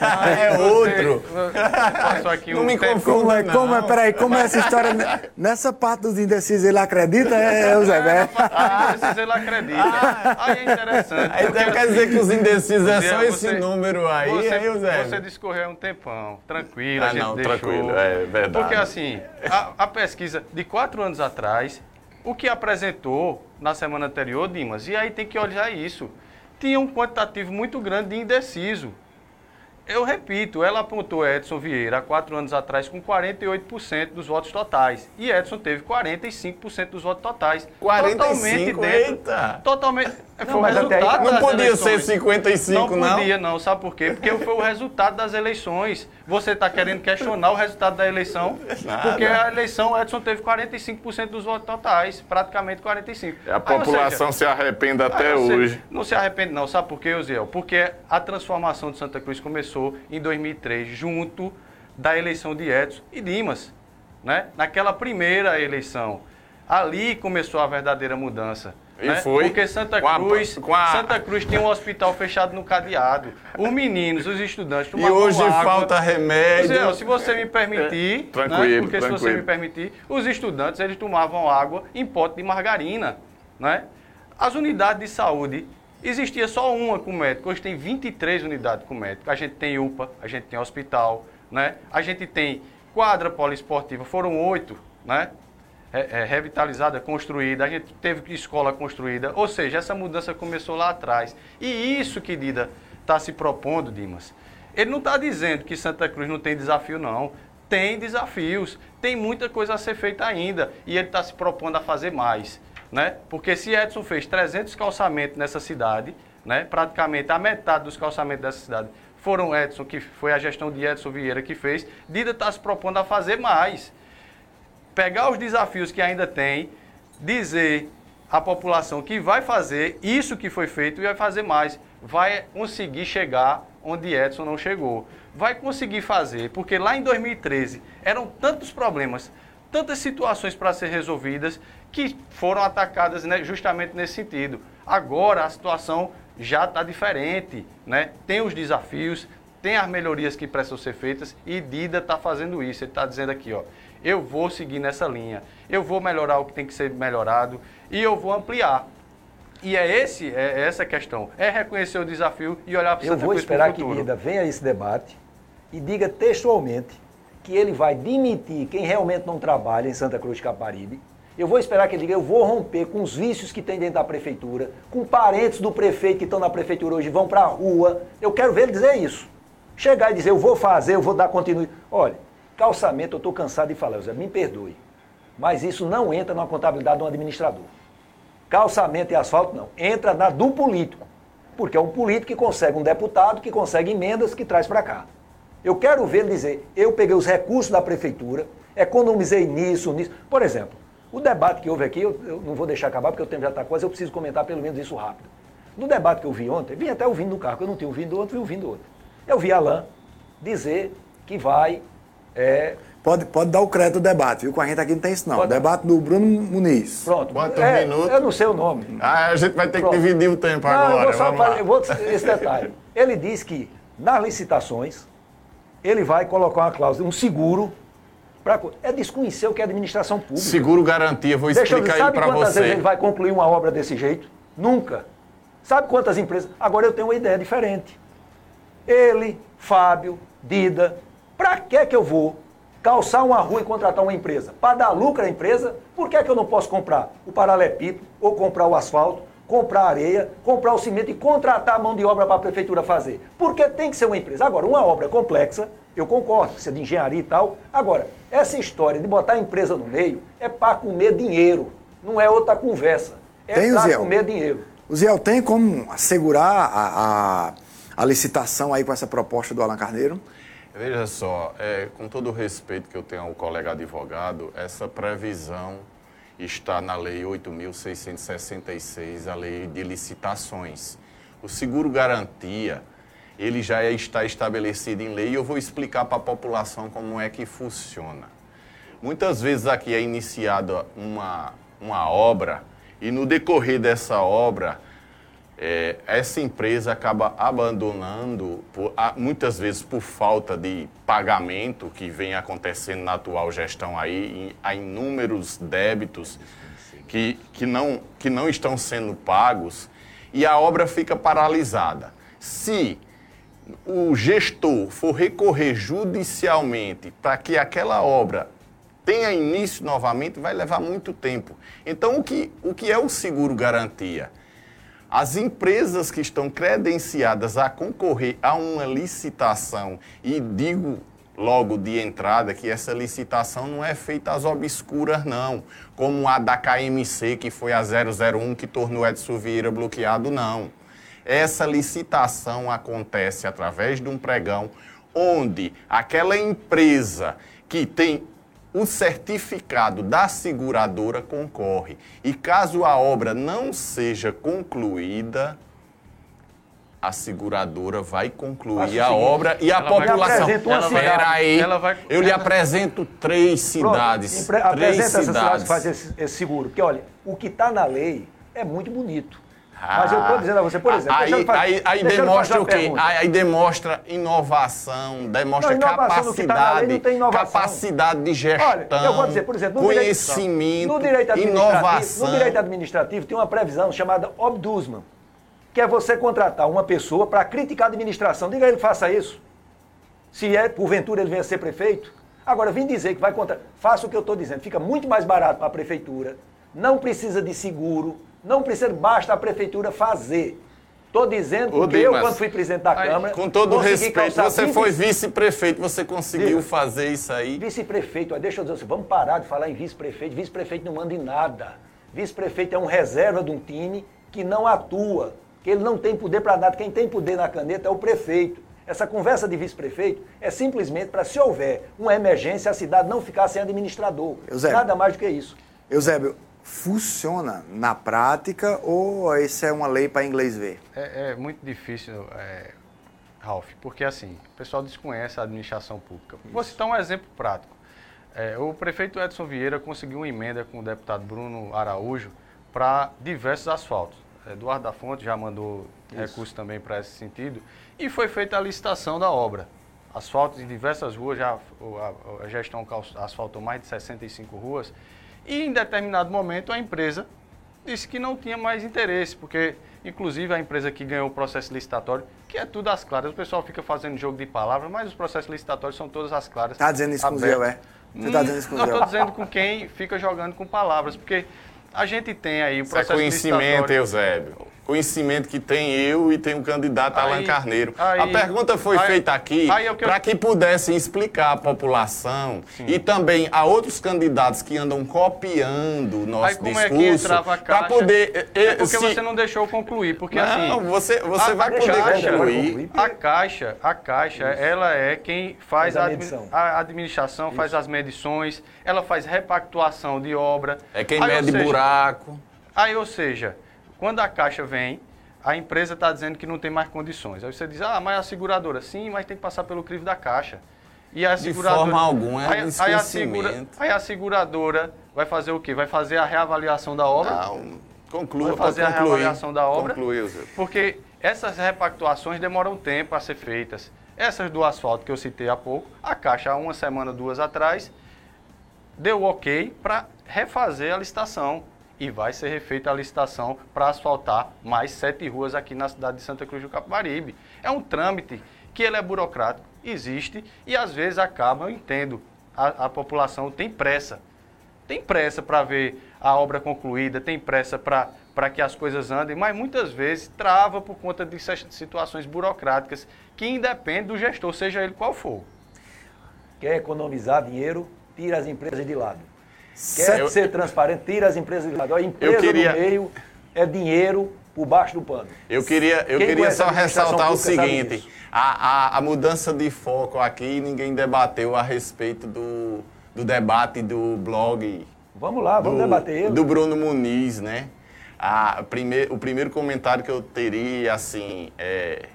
aí é outro. Passou aqui não um me confundo. Como como é, peraí, como é essa história? Nessa parte dos indecisos ele acredita, é, o Zé Bé? Ah, indecisos ele acredita. Ah, aí é interessante. Então quer dizer que os indecisos é só esse número aí, você, aí, Zé? Você discorreu um tempão, tranquilo, ah, a gente não, deixou. tranquilo, é verdade. Porque assim, a, a pesquisa de quatro anos atrás o que apresentou na semana anterior, Dimas, e aí tem que olhar isso. Tinha um quantitativo muito grande de indeciso. Eu repito, ela apontou Edson Vieira há quatro anos atrás com 48% dos votos totais. E Edson teve 45% dos votos totais. 45? Totalmente dentro, eita! Totalmente. Não, foi o resultado não podia eleições. ser 55, não? Não podia, não. Sabe por quê? Porque foi o resultado das eleições. Você está querendo questionar o resultado da eleição? Nada. Porque a eleição, Edson teve 45% dos votos totais, praticamente 45%. A população seja, se arrepende até hoje. Não se arrepende, não. Sabe por quê, Osiel? Porque a transformação de Santa Cruz começou em 2003, junto da eleição de Edson e Dimas. Né? Naquela primeira eleição. Ali começou a verdadeira mudança. E né? foi. Porque Santa Cruz, a, a... Santa Cruz tinha um hospital fechado no cadeado. Os meninos, os estudantes tomavam E hoje água. falta remédio. se você me permitir, é, né? porque tranquilo. se você me permitir, os estudantes eles tomavam água em pote de margarina, né? As unidades de saúde existia só uma com médico. Hoje tem 23 unidades com médico. A gente tem UPA, a gente tem hospital, né? A gente tem quadra poliesportiva, foram oito, né? é, revitalizada, construída, a gente teve escola construída, ou seja, essa mudança começou lá atrás. E isso que Dida está se propondo, Dimas. Ele não está dizendo que Santa Cruz não tem desafio, não. Tem desafios, tem muita coisa a ser feita ainda e ele está se propondo a fazer mais. Né? Porque se Edson fez 300 calçamentos nessa cidade, né? praticamente a metade dos calçamentos dessa cidade foram Edson, que foi a gestão de Edson Vieira que fez, Dida está se propondo a fazer mais pegar os desafios que ainda tem, dizer à população que vai fazer isso que foi feito e vai fazer mais. Vai conseguir chegar onde Edson não chegou. Vai conseguir fazer, porque lá em 2013 eram tantos problemas, tantas situações para ser resolvidas que foram atacadas né, justamente nesse sentido. Agora a situação já está diferente, né? Tem os desafios, tem as melhorias que precisam ser feitas e Dida está fazendo isso. Ele está dizendo aqui, ó, eu vou seguir nessa linha, eu vou melhorar o que tem que ser melhorado e eu vou ampliar. e é esse, é essa questão. É reconhecer o desafio e olhar para o Eu vou esperar que Guida venha esse debate e diga textualmente que ele vai demitir quem realmente não trabalha em Santa Cruz de Caparibe. Eu vou esperar que ele diga, eu vou romper com os vícios que tem dentro da prefeitura, com parentes do prefeito que estão na prefeitura hoje vão para a rua. Eu quero ver ele dizer isso. Chegar e dizer, eu vou fazer, eu vou dar continuidade. Olha, calçamento eu estou cansado de falar, José, me perdoe. Mas isso não entra na contabilidade de um administrador. Calçamento e asfalto não. Entra na do político. Porque é um político que consegue um deputado, que consegue emendas, que traz para cá. Eu quero ver ele dizer, eu peguei os recursos da prefeitura, economizei nisso, nisso. Por exemplo, o debate que houve aqui, eu, eu não vou deixar acabar porque o tempo já está quase, eu preciso comentar pelo menos isso rápido. No debate que eu vi ontem, vim até ouvindo no carro, eu não tinha ouvido outro, vi ouvindo outro. Eu vi Alain dizer que vai é, Pode, pode dar o crédito do debate, viu? Com a gente aqui não tem isso, não. Pode... Debate do Bruno Muniz. Pronto. Quantos é, minutos? Eu não sei o nome. Ah, a gente vai ter Pronto. que dividir o tempo não, agora. Eu vou só falar, eu vou esse detalhe. Ele diz que nas licitações ele vai colocar uma cláusula, um seguro. Pra, é desconhecer o que é administração pública. Seguro garantia, vou explicar Deixa eu, aí para você. Sabe quantas vezes ele vai concluir uma obra desse jeito? Nunca. Sabe quantas empresas? Agora eu tenho uma ideia diferente. Ele, Fábio, Dida, para que que eu vou calçar uma rua e contratar uma empresa. Para dar lucro à empresa, por que, é que eu não posso comprar o paralelepípedo, ou comprar o asfalto, comprar areia, comprar o cimento e contratar a mão de obra para a prefeitura fazer? Porque tem que ser uma empresa. Agora, uma obra complexa, eu concordo, precisa de engenharia e tal. Agora, essa história de botar a empresa no meio é para comer dinheiro, não é outra conversa. É para comer dinheiro. O Zé, tem como assegurar a, a, a licitação aí com essa proposta do Alan Carneiro? Veja só, é, com todo o respeito que eu tenho ao colega advogado, essa previsão está na Lei 8.666, a Lei de Licitações. O seguro garantia, ele já está estabelecido em lei e eu vou explicar para a população como é que funciona. Muitas vezes aqui é iniciada uma, uma obra e no decorrer dessa obra é, essa empresa acaba abandonando, por, muitas vezes por falta de pagamento, que vem acontecendo na atual gestão aí, há inúmeros débitos que, que, não, que não estão sendo pagos, e a obra fica paralisada. Se o gestor for recorrer judicialmente para que aquela obra tenha início novamente, vai levar muito tempo. Então, o que, o que é o seguro garantia? As empresas que estão credenciadas a concorrer a uma licitação, e digo logo de entrada que essa licitação não é feita às obscuras, não, como a da KMC, que foi a 001 que tornou Edson Vieira bloqueado, não. Essa licitação acontece através de um pregão onde aquela empresa que tem o certificado da seguradora concorre. E caso a obra não seja concluída, a seguradora vai concluir a obra e a população. Espera aí, vai... eu lhe apresento três cidades. Pronto, três apresenta cidades. cidades que fazem esse, esse seguro. Porque, olha, o que está na lei é muito bonito. Mas eu estou dizendo a você, por exemplo. Aí, fazer, aí, aí demonstra o quê? Aí, aí, demonstra inovação, demonstra não, capacidade, tá capacidade de gestão. Olha, eu vou dizer, por exemplo, no conhecimento, direito, no direito inovação. No direito administrativo tem uma previsão chamada obdusman, que é você contratar uma pessoa para criticar a administração. Diga a ele que faça isso. Se é, porventura, ele venha a ser prefeito. Agora, vim dizer que vai contratar. Faça o que eu estou dizendo. Fica muito mais barato para a prefeitura, não precisa de seguro não precisa, basta a prefeitura fazer. Estou dizendo Ô, que Dimas, eu, quando fui presidente da Câmara. Com todo respeito, você 20... foi vice-prefeito, você conseguiu Diga, fazer isso aí? Vice-prefeito, deixa eu dizer assim, vamos parar de falar em vice-prefeito. Vice-prefeito não manda em nada. Vice-prefeito é um reserva de um time que não atua, que ele não tem poder para nada. Quem tem poder na caneta é o prefeito. Essa conversa de vice-prefeito é simplesmente para, se houver uma emergência, a cidade não ficar sem administrador. Eusébio, nada mais do que isso. Eusébio, funciona na prática ou isso é uma lei para inglês ver? É, é muito difícil, é, Ralf, porque assim, o pessoal desconhece a administração pública. Isso. Vou citar um exemplo prático. É, o prefeito Edson Vieira conseguiu uma emenda com o deputado Bruno Araújo para diversos asfaltos. Eduardo da Fonte já mandou Isso. recurso também para esse sentido. E foi feita a licitação da obra. Asfaltos em diversas ruas, já a, a gestão asfaltou mais de 65 ruas e em determinado momento a empresa disse que não tinha mais interesse, porque inclusive a empresa que ganhou o processo licitatório, que é tudo às claras, o pessoal fica fazendo jogo de palavras, mas os processos licitatórios são todas às claras. Tá dizendo isso com o Zé, é? Você tá dizendo isso com o Não estou dizendo com quem fica jogando com palavras, porque a gente tem aí o Isso é processo conhecimento, licitatório. Eusébio. Conhecimento que tem eu e tem o candidato Alan Aí- Carneiro. aí- a pergunta foi aí- feita aqui é que eu- para que pudessem explicar à população e também a outros candidatos que andam copiando o nosso Aí como é que discurso a para caixa? poder. eh, É eh, porque se- você não deixou concluir, porque Não, assim... você, você a- vai deixa poder a caixa, concluir. A caixa, a caixa, ela é quem faz Faz a a, medição. a administração, faz as medições, ela faz repactuação de obra. É quem mede seja, buraco. Aí, ou seja, quando a caixa vem, a empresa está dizendo que não tem mais condições. Aí você diz, ah, mas a seguradora, sim, mas tem que passar pelo crivo da caixa. E a De seguradora, forma alguma, é aí, aí, a segura- aí a seguradora vai fazer o quê? Vai fazer a reavaliação da obra? Não, conclua, vai fazer a concluir. reavaliação da obra? Conclui, Eusébio. Porque essas repactuações demoram tempo a ser feitas. Essas do asfalto que eu citei há pouco, a Caixa, há uma semana, duas atrás, deu ok para refazer a licitação. E vai ser refeita a licitação para asfaltar mais sete ruas aqui na cidade de Santa Cruz do Capibaribe. É um trâmite que ele é burocrático, existe e às vezes acaba, eu entendo, a, a população tem pressa tem pressa para ver a obra concluída, tem pressa para que as coisas andem, mas muitas vezes trava por conta de si- situações burocráticas que independem do gestor, seja ele qual for. Quer economizar dinheiro, tira as empresas de lado. Quer Certo. ser transparente, tira as empresas de lado. A empresa queria- do meio é dinheiro por baixo do pano. Eu queria, eu Quem queria só ressaltar o seguinte: a, a, a mudança de foco aqui, ninguém debateu a respeito do, do debate do blog Vamos lá, vamos do, debater ele. do Bruno Muniz, né? A, prime, o primeiro comentário que eu teria, assim, é.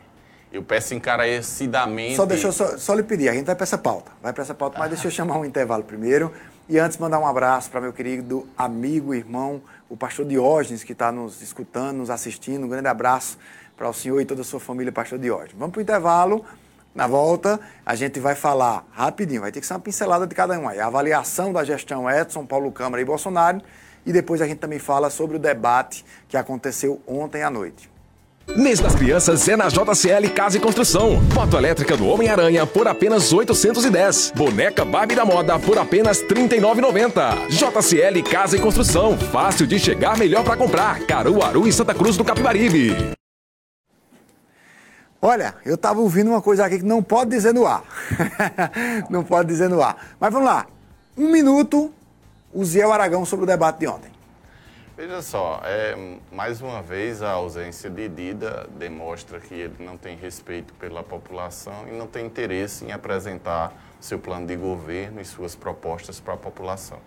Eu peço encarecidamente. Só deixa eu só, só lhe pedir, a gente vai para essa pauta. Vai para essa pauta, mas deixa eu chamar um intervalo primeiro. E antes mandar um abraço para meu querido amigo, irmão, o pastor Diógenes, que está nos escutando, nos assistindo. Um grande abraço para o senhor e toda a sua família, pastor Diógenes. Vamos para o intervalo. Na volta, a gente vai falar rapidinho, vai ter que ser uma pincelada de cada um aí. A avaliação da gestão Edson, Paulo Câmara e Bolsonaro. E depois a gente também fala sobre o debate que aconteceu ontem à noite. Mês das Crianças é na JCL Casa e Construção. Moto elétrica do Homem-Aranha por apenas 810. Boneca Barbie da Moda por apenas 39,90. JCL Casa e Construção. Fácil de chegar, melhor para comprar. Caruaru e Santa Cruz do Capibaribe. Olha, eu estava ouvindo uma coisa aqui que não pode dizer no ar. não pode dizer no ar. Mas vamos lá. Um minuto, o Ziel Aragão sobre o debate de ontem. Veja só, é, mais uma vez a ausência de Dida demonstra que ele não tem respeito pela população e não tem interesse em apresentar seu plano de governo e suas propostas para a população.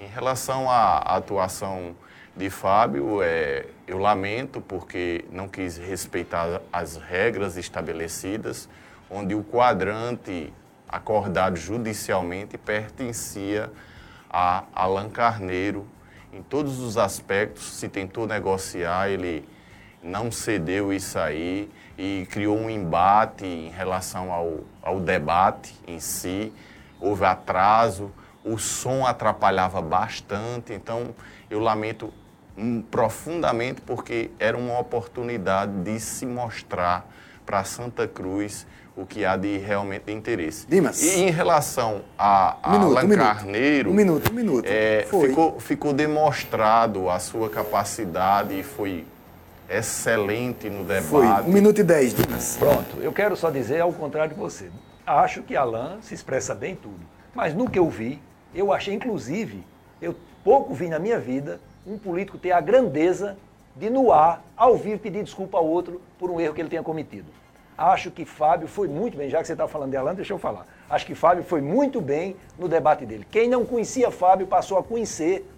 Em relação à atuação de Fábio, é, eu lamento porque não quis respeitar as regras estabelecidas, onde o quadrante acordado judicialmente pertencia a Alan Carneiro. Em todos os aspectos, se tentou negociar, ele não cedeu isso aí e criou um embate em relação ao, ao debate em si. Houve atraso, o som atrapalhava bastante, então eu lamento hum, profundamente porque era uma oportunidade de se mostrar para Santa Cruz o que há de realmente de interesse. Dimas. E em relação a, a minuto, Alan um. Carneiro, Um minuto, um minuto. é, Foi. ficou, ficou demonstrado a sua capacidade e foi excelente no debate. Foi. Um minuto e dez, Dimas. Pronto, eu quero só dizer ao contrário de você. Acho que Alain se expressa bem em tudo. Mas no que eu vi, eu achei, inclusive, eu pouco vi na minha vida um político ter a grandeza de, no ar, ao vivo, pedir desculpa ao outro por um erro que ele tenha cometido. Acho que Fábio foi muito bem, já que você está falando de Alain, deixa eu falar. Acho que Fábio foi muito bem no debate dele. Quem não conhecia Fábio passou a conhecer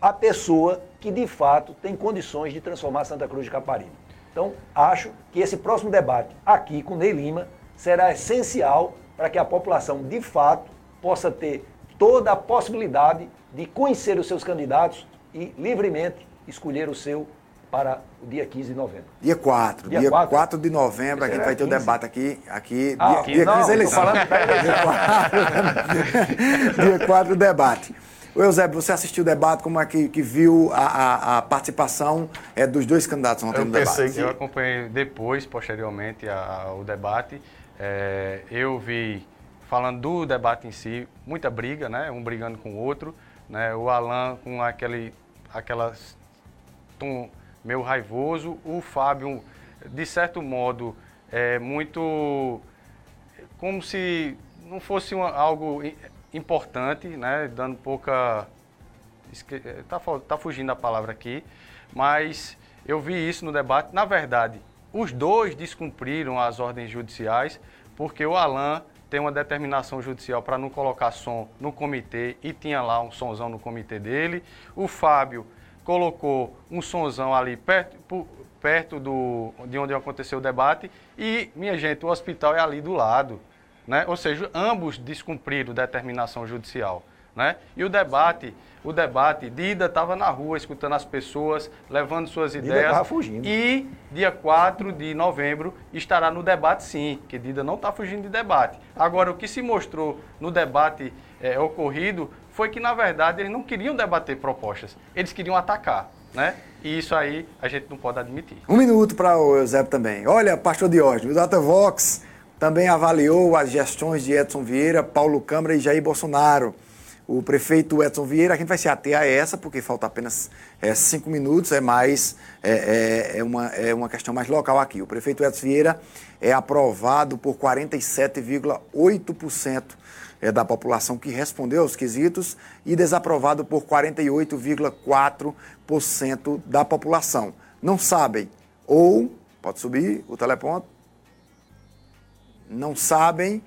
a pessoa que de fato tem condições de transformar Santa Cruz de Caparibe. Então, acho que esse próximo debate aqui com Ney Lima será essencial para que a população de fato possa ter toda a possibilidade de conhecer os seus candidatos e livremente escolher o seu para o dia 15 de novembro. Dia 4. Dia Dia, quatro. 4 de novembro, a gente Será vai ter o 15? debate aqui. aqui Ah, dia, dia não, 15 é tô eleição. falando- dia 4, dia 4 o debate. O Eusébio, você assistiu o debate, como é que, que viu a, a, a participação é, dos dois candidatos ontem eu no debate? Que... Eu acompanhei depois, posteriormente, a, o debate. É, eu vi, falando do debate em si, muita briga, né? Um brigando com o outro. Né? O Alan com aquele aquela tom meio raivoso. O Fábio, de certo modo, é muito como se não fosse uma, algo importante, né? Dando pouca. Está tá fugindo a palavra aqui, mas eu vi isso no debate. Na verdade, os dois descumpriram as ordens judiciais, porque o Alain tem uma determinação judicial para não colocar som no comitê e tinha lá um sonzão no comitê dele. O Fábio colocou um sonzão ali perto, perto do, de onde aconteceu o debate e, minha gente, o hospital é ali do lado. Né? Ou seja, ambos descumpriram determinação judicial. Né? E o debate, o debate, Dida estava na rua escutando as pessoas, levando suas Dida ideias. fugindo. E dia 4 de novembro estará no debate sim, que Dida não está fugindo de debate. Agora, o que se mostrou no debate é, ocorrido foi que, na verdade, eles não queriam debater propostas, eles queriam atacar. Né? E isso aí a gente não pode admitir. Um minuto para o Eusébio também. Olha, pastor Diógenes, o Data Vox também avaliou as gestões de Edson Vieira, Paulo Câmara e Jair Bolsonaro. O prefeito Edson Vieira, a gente vai se ater a essa, porque falta apenas é, cinco minutos, é mais é, é, é, uma, é uma questão mais local aqui. O prefeito Edson Vieira é aprovado por 47,8% é, da população que respondeu aos quesitos e desaprovado por 48,4% da população. Não sabem, ou, pode subir o teleponto, não sabem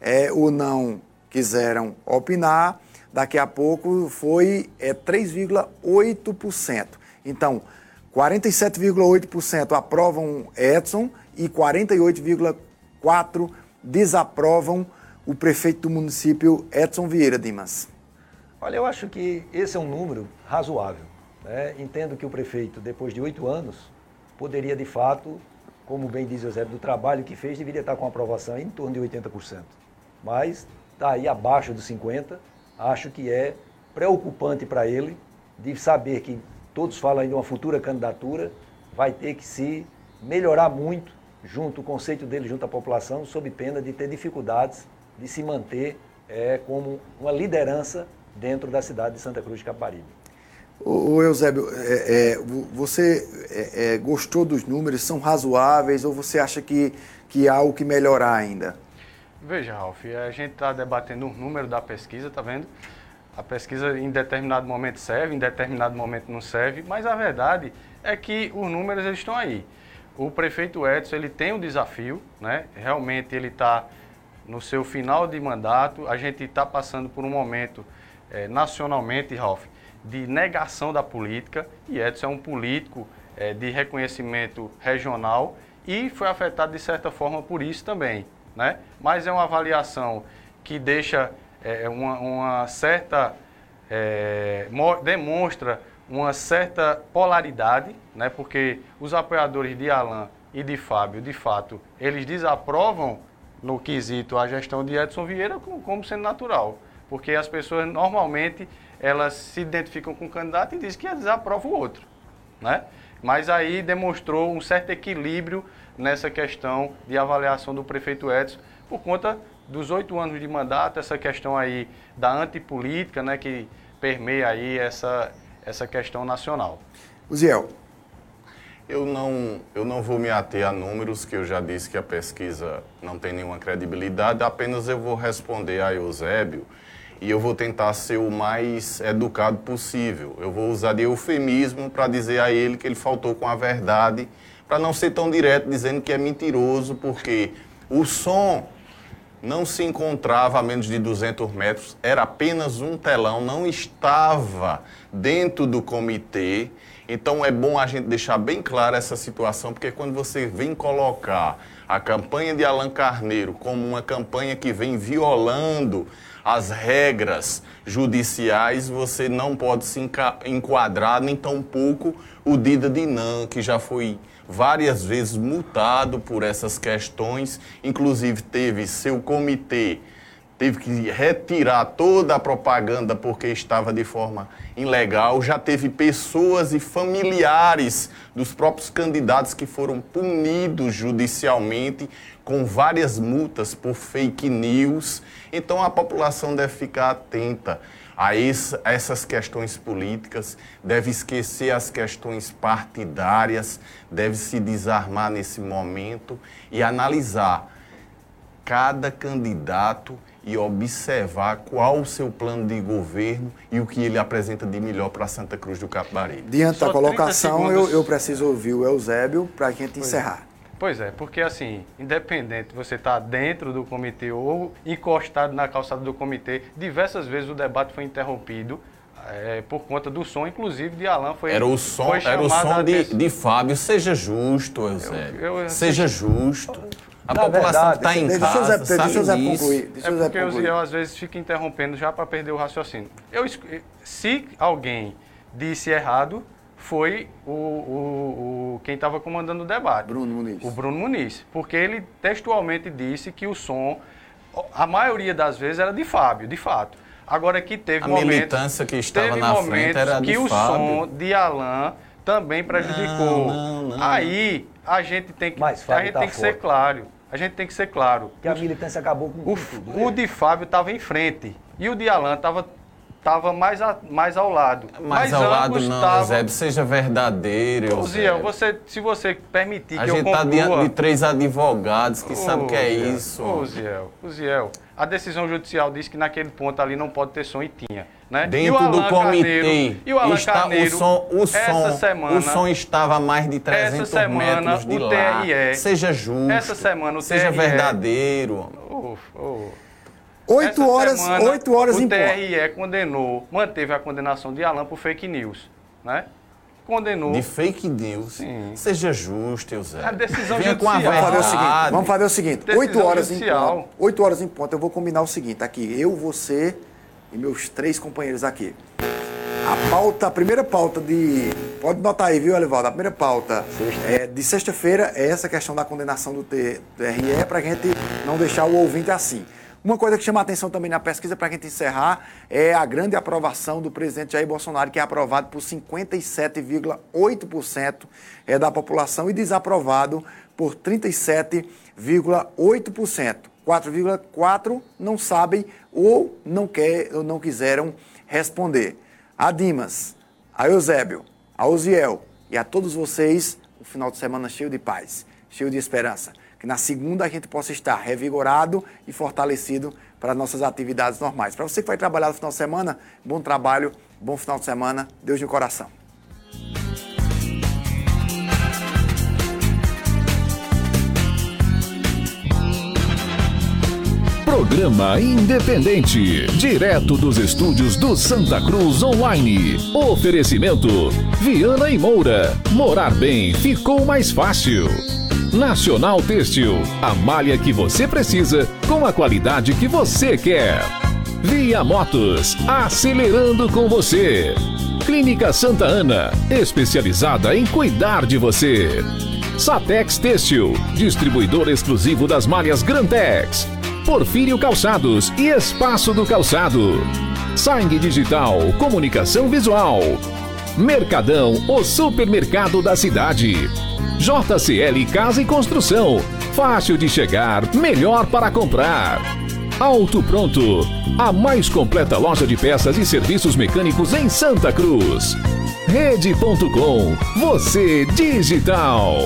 é, ou não quiseram opinar, daqui a pouco foi é, 3,8%. Então, 47,8% aprovam Edson e 48,4% desaprovam o prefeito do município, Edson Vieira Dimas. Olha, eu acho que esse é um número razoável. Né? Entendo que o prefeito, depois de oito anos, poderia de fato como bem diz o Zé, do trabalho que fez, deveria estar com aprovação em torno de 80%. Mas está aí abaixo dos 50%. Acho que é preocupante para ele de saber que todos falam de uma futura candidatura, vai ter que se melhorar muito junto o conceito dele junto à população, sob pena de ter dificuldades de se manter é, como uma liderança dentro da cidade de Santa Cruz de Caparibe. O Eusébio, é, é, você é, é, gostou dos números? São razoáveis ou você acha que, que há o que melhorar ainda? Veja, Ralf, a gente está debatendo o número da pesquisa, tá vendo? A pesquisa em determinado momento serve, em determinado momento não serve, mas a verdade é que os números eles estão aí. O prefeito Edson ele tem um desafio, né? Realmente ele está no seu final de mandato. A gente está passando por um momento é, nacionalmente, Ralf, de negação da política, e Edson é um político é, de reconhecimento regional e foi afetado de certa forma por isso também. Né? Mas é uma avaliação que deixa é, uma, uma, certa. Demonstra uma certa polaridade, né? porque os apoiadores de Alain e de Fábio, de fato, eles desaprovam no quesito a gestão de Edson Vieira como, sendo natural, porque as pessoas normalmente elas se identificam com o candidato e dizem que desaprova o outro. Né? Mas aí demonstrou um certo equilíbrio nessa questão de avaliação do prefeito Edson, por conta dos oito anos de mandato, essa questão aí da antipolítica, né, que permeia aí essa, essa questão nacional. Uziel. Eu não, eu não vou me ater a números, que eu já disse que a pesquisa não tem nenhuma credibilidade, apenas eu vou responder a Eusébio, e eu vou tentar ser o mais educado possível. Eu vou usar de eufemismo para dizer a ele que ele faltou com a verdade, para não ser tão direto dizendo que é mentiroso, porque o som não se encontrava a menos de 200 metros, era apenas um telão, não estava dentro do comitê. Então é bom a gente deixar bem clara essa situação, porque quando você vem colocar a campanha de Allan Carneiro como uma campanha que vem violando as regras judiciais, você não pode se enquadrar, nem tampouco o Dida Dinan, que já foi várias vezes multado por essas questões, inclusive teve seu comitê teve que retirar toda a propaganda porque estava de forma ilegal. Já teve pessoas e familiares dos próprios candidatos que foram punidos judicialmente com várias multas por fake news. Então a população deve ficar atenta a, essas questões políticas, deve esquecer as questões partidárias, deve se desarmar nesse momento e analisar cada candidato e observar qual o seu plano de governo e o que ele apresenta de melhor para Santa Cruz do Capibaribe. Diante da colocação, eu, eu, preciso ouvir o Eusébio para a gente pois encerrar. É. Pois é, porque assim, independente você estar tá dentro do comitê ou encostado na calçada do comitê, diversas vezes o debate foi interrompido é, por conta do som, inclusive de Alain foi Era o som, era o som de, de Fábio. Seja justo, Eusébio. Eu, eu, Seja justo. A Na população está em deixa casa, deixa, Zé concluir. Deixa é porque o Zé às vezes fica interrompendo já para perder o raciocínio. Eu, se alguém disse errado, foi o, o, o quem estava comandando o debate. Bruno Muniz. O Bruno Muniz. Porque ele textualmente disse que o som, a maioria das vezes, era de Fábio, de fato. Agora que teve a momentos, militância que estava na frente era que o Fábio. som de Alain também prejudicou. Não, não, não. Aí a gente tem que, a gente tá tem que ser claro. A gente tem que ser claro. Que a militância acabou com o, tudo. O de Fábio estava em frente e o de Alain estava estava mais, mais ao lado. Mais Mas ao lado não, tavam... Eusébio, seja verdadeiro, Ziel, você, se você permitir a que eu conclua... A gente está diante de três advogados que sabem o que é Ziel. isso. Ô, Ziel, a decisão judicial diz que naquele ponto ali não pode ter som e tinha. Né? Dentro do comitê, e o, está, Carneiro, o som, o som, semana, o som estava a mais de 300 semana, metros de lá. TRE, seja justo, essa semana, o seja TRE, verdadeiro. Oh, oh. Oito horas, semana, oito horas o em TRE condenou, manteve a condenação de Alain por fake news, né? Condenou. De fake news. Sim. Seja justo, Eusébio. A decisão Venha judicial. Com a vamos fazer o seguinte, vamos fazer o seguinte. Oito horas judicial. em ponto. Oito horas em ponto. Eu vou combinar o seguinte, aqui, eu, você e meus três companheiros aqui. A pauta, a primeira pauta de. Pode notar aí, viu, Elivaldo? A primeira pauta é, de sexta-feira é essa questão da condenação do, TRE, para a gente não deixar o ouvinte assim. Uma coisa que chama a atenção também na pesquisa, para gente encerrar, é a grande aprovação do presidente Jair Bolsonaro, que é aprovado por 57,8% é, da população e desaprovado por 37,8%. 4,4% não sabem ou não, quer, ou não quiseram responder. A Dimas, a Eusébio, a Uziel e a todos vocês, um final de semana cheio de paz, cheio de esperança que na segunda a gente possa estar revigorado e fortalecido para nossas atividades normais. Para você que vai trabalhar no final de semana, bom trabalho, bom final de semana, Deus no coração. Programa Independente, direto dos estúdios do Santa Cruz Online. Oferecimento: Viana e Moura. Morar bem ficou mais fácil. Nacional Têxtil, a malha que você precisa com a qualidade que você quer. Via Motos, acelerando com você. Clínica Santa Ana, especializada em cuidar de você. Satex Têxtil, distribuidor exclusivo das malhas Grantex. Porfírio Calçados e Espaço do Calçado. Sangue Digital, comunicação visual. Mercadão, o supermercado da cidade. JCL Casa e Construção. Fácil de chegar, melhor para comprar. Auto Pronto, a mais completa loja de peças e serviços mecânicos em Santa Cruz. Rede.com, você digital.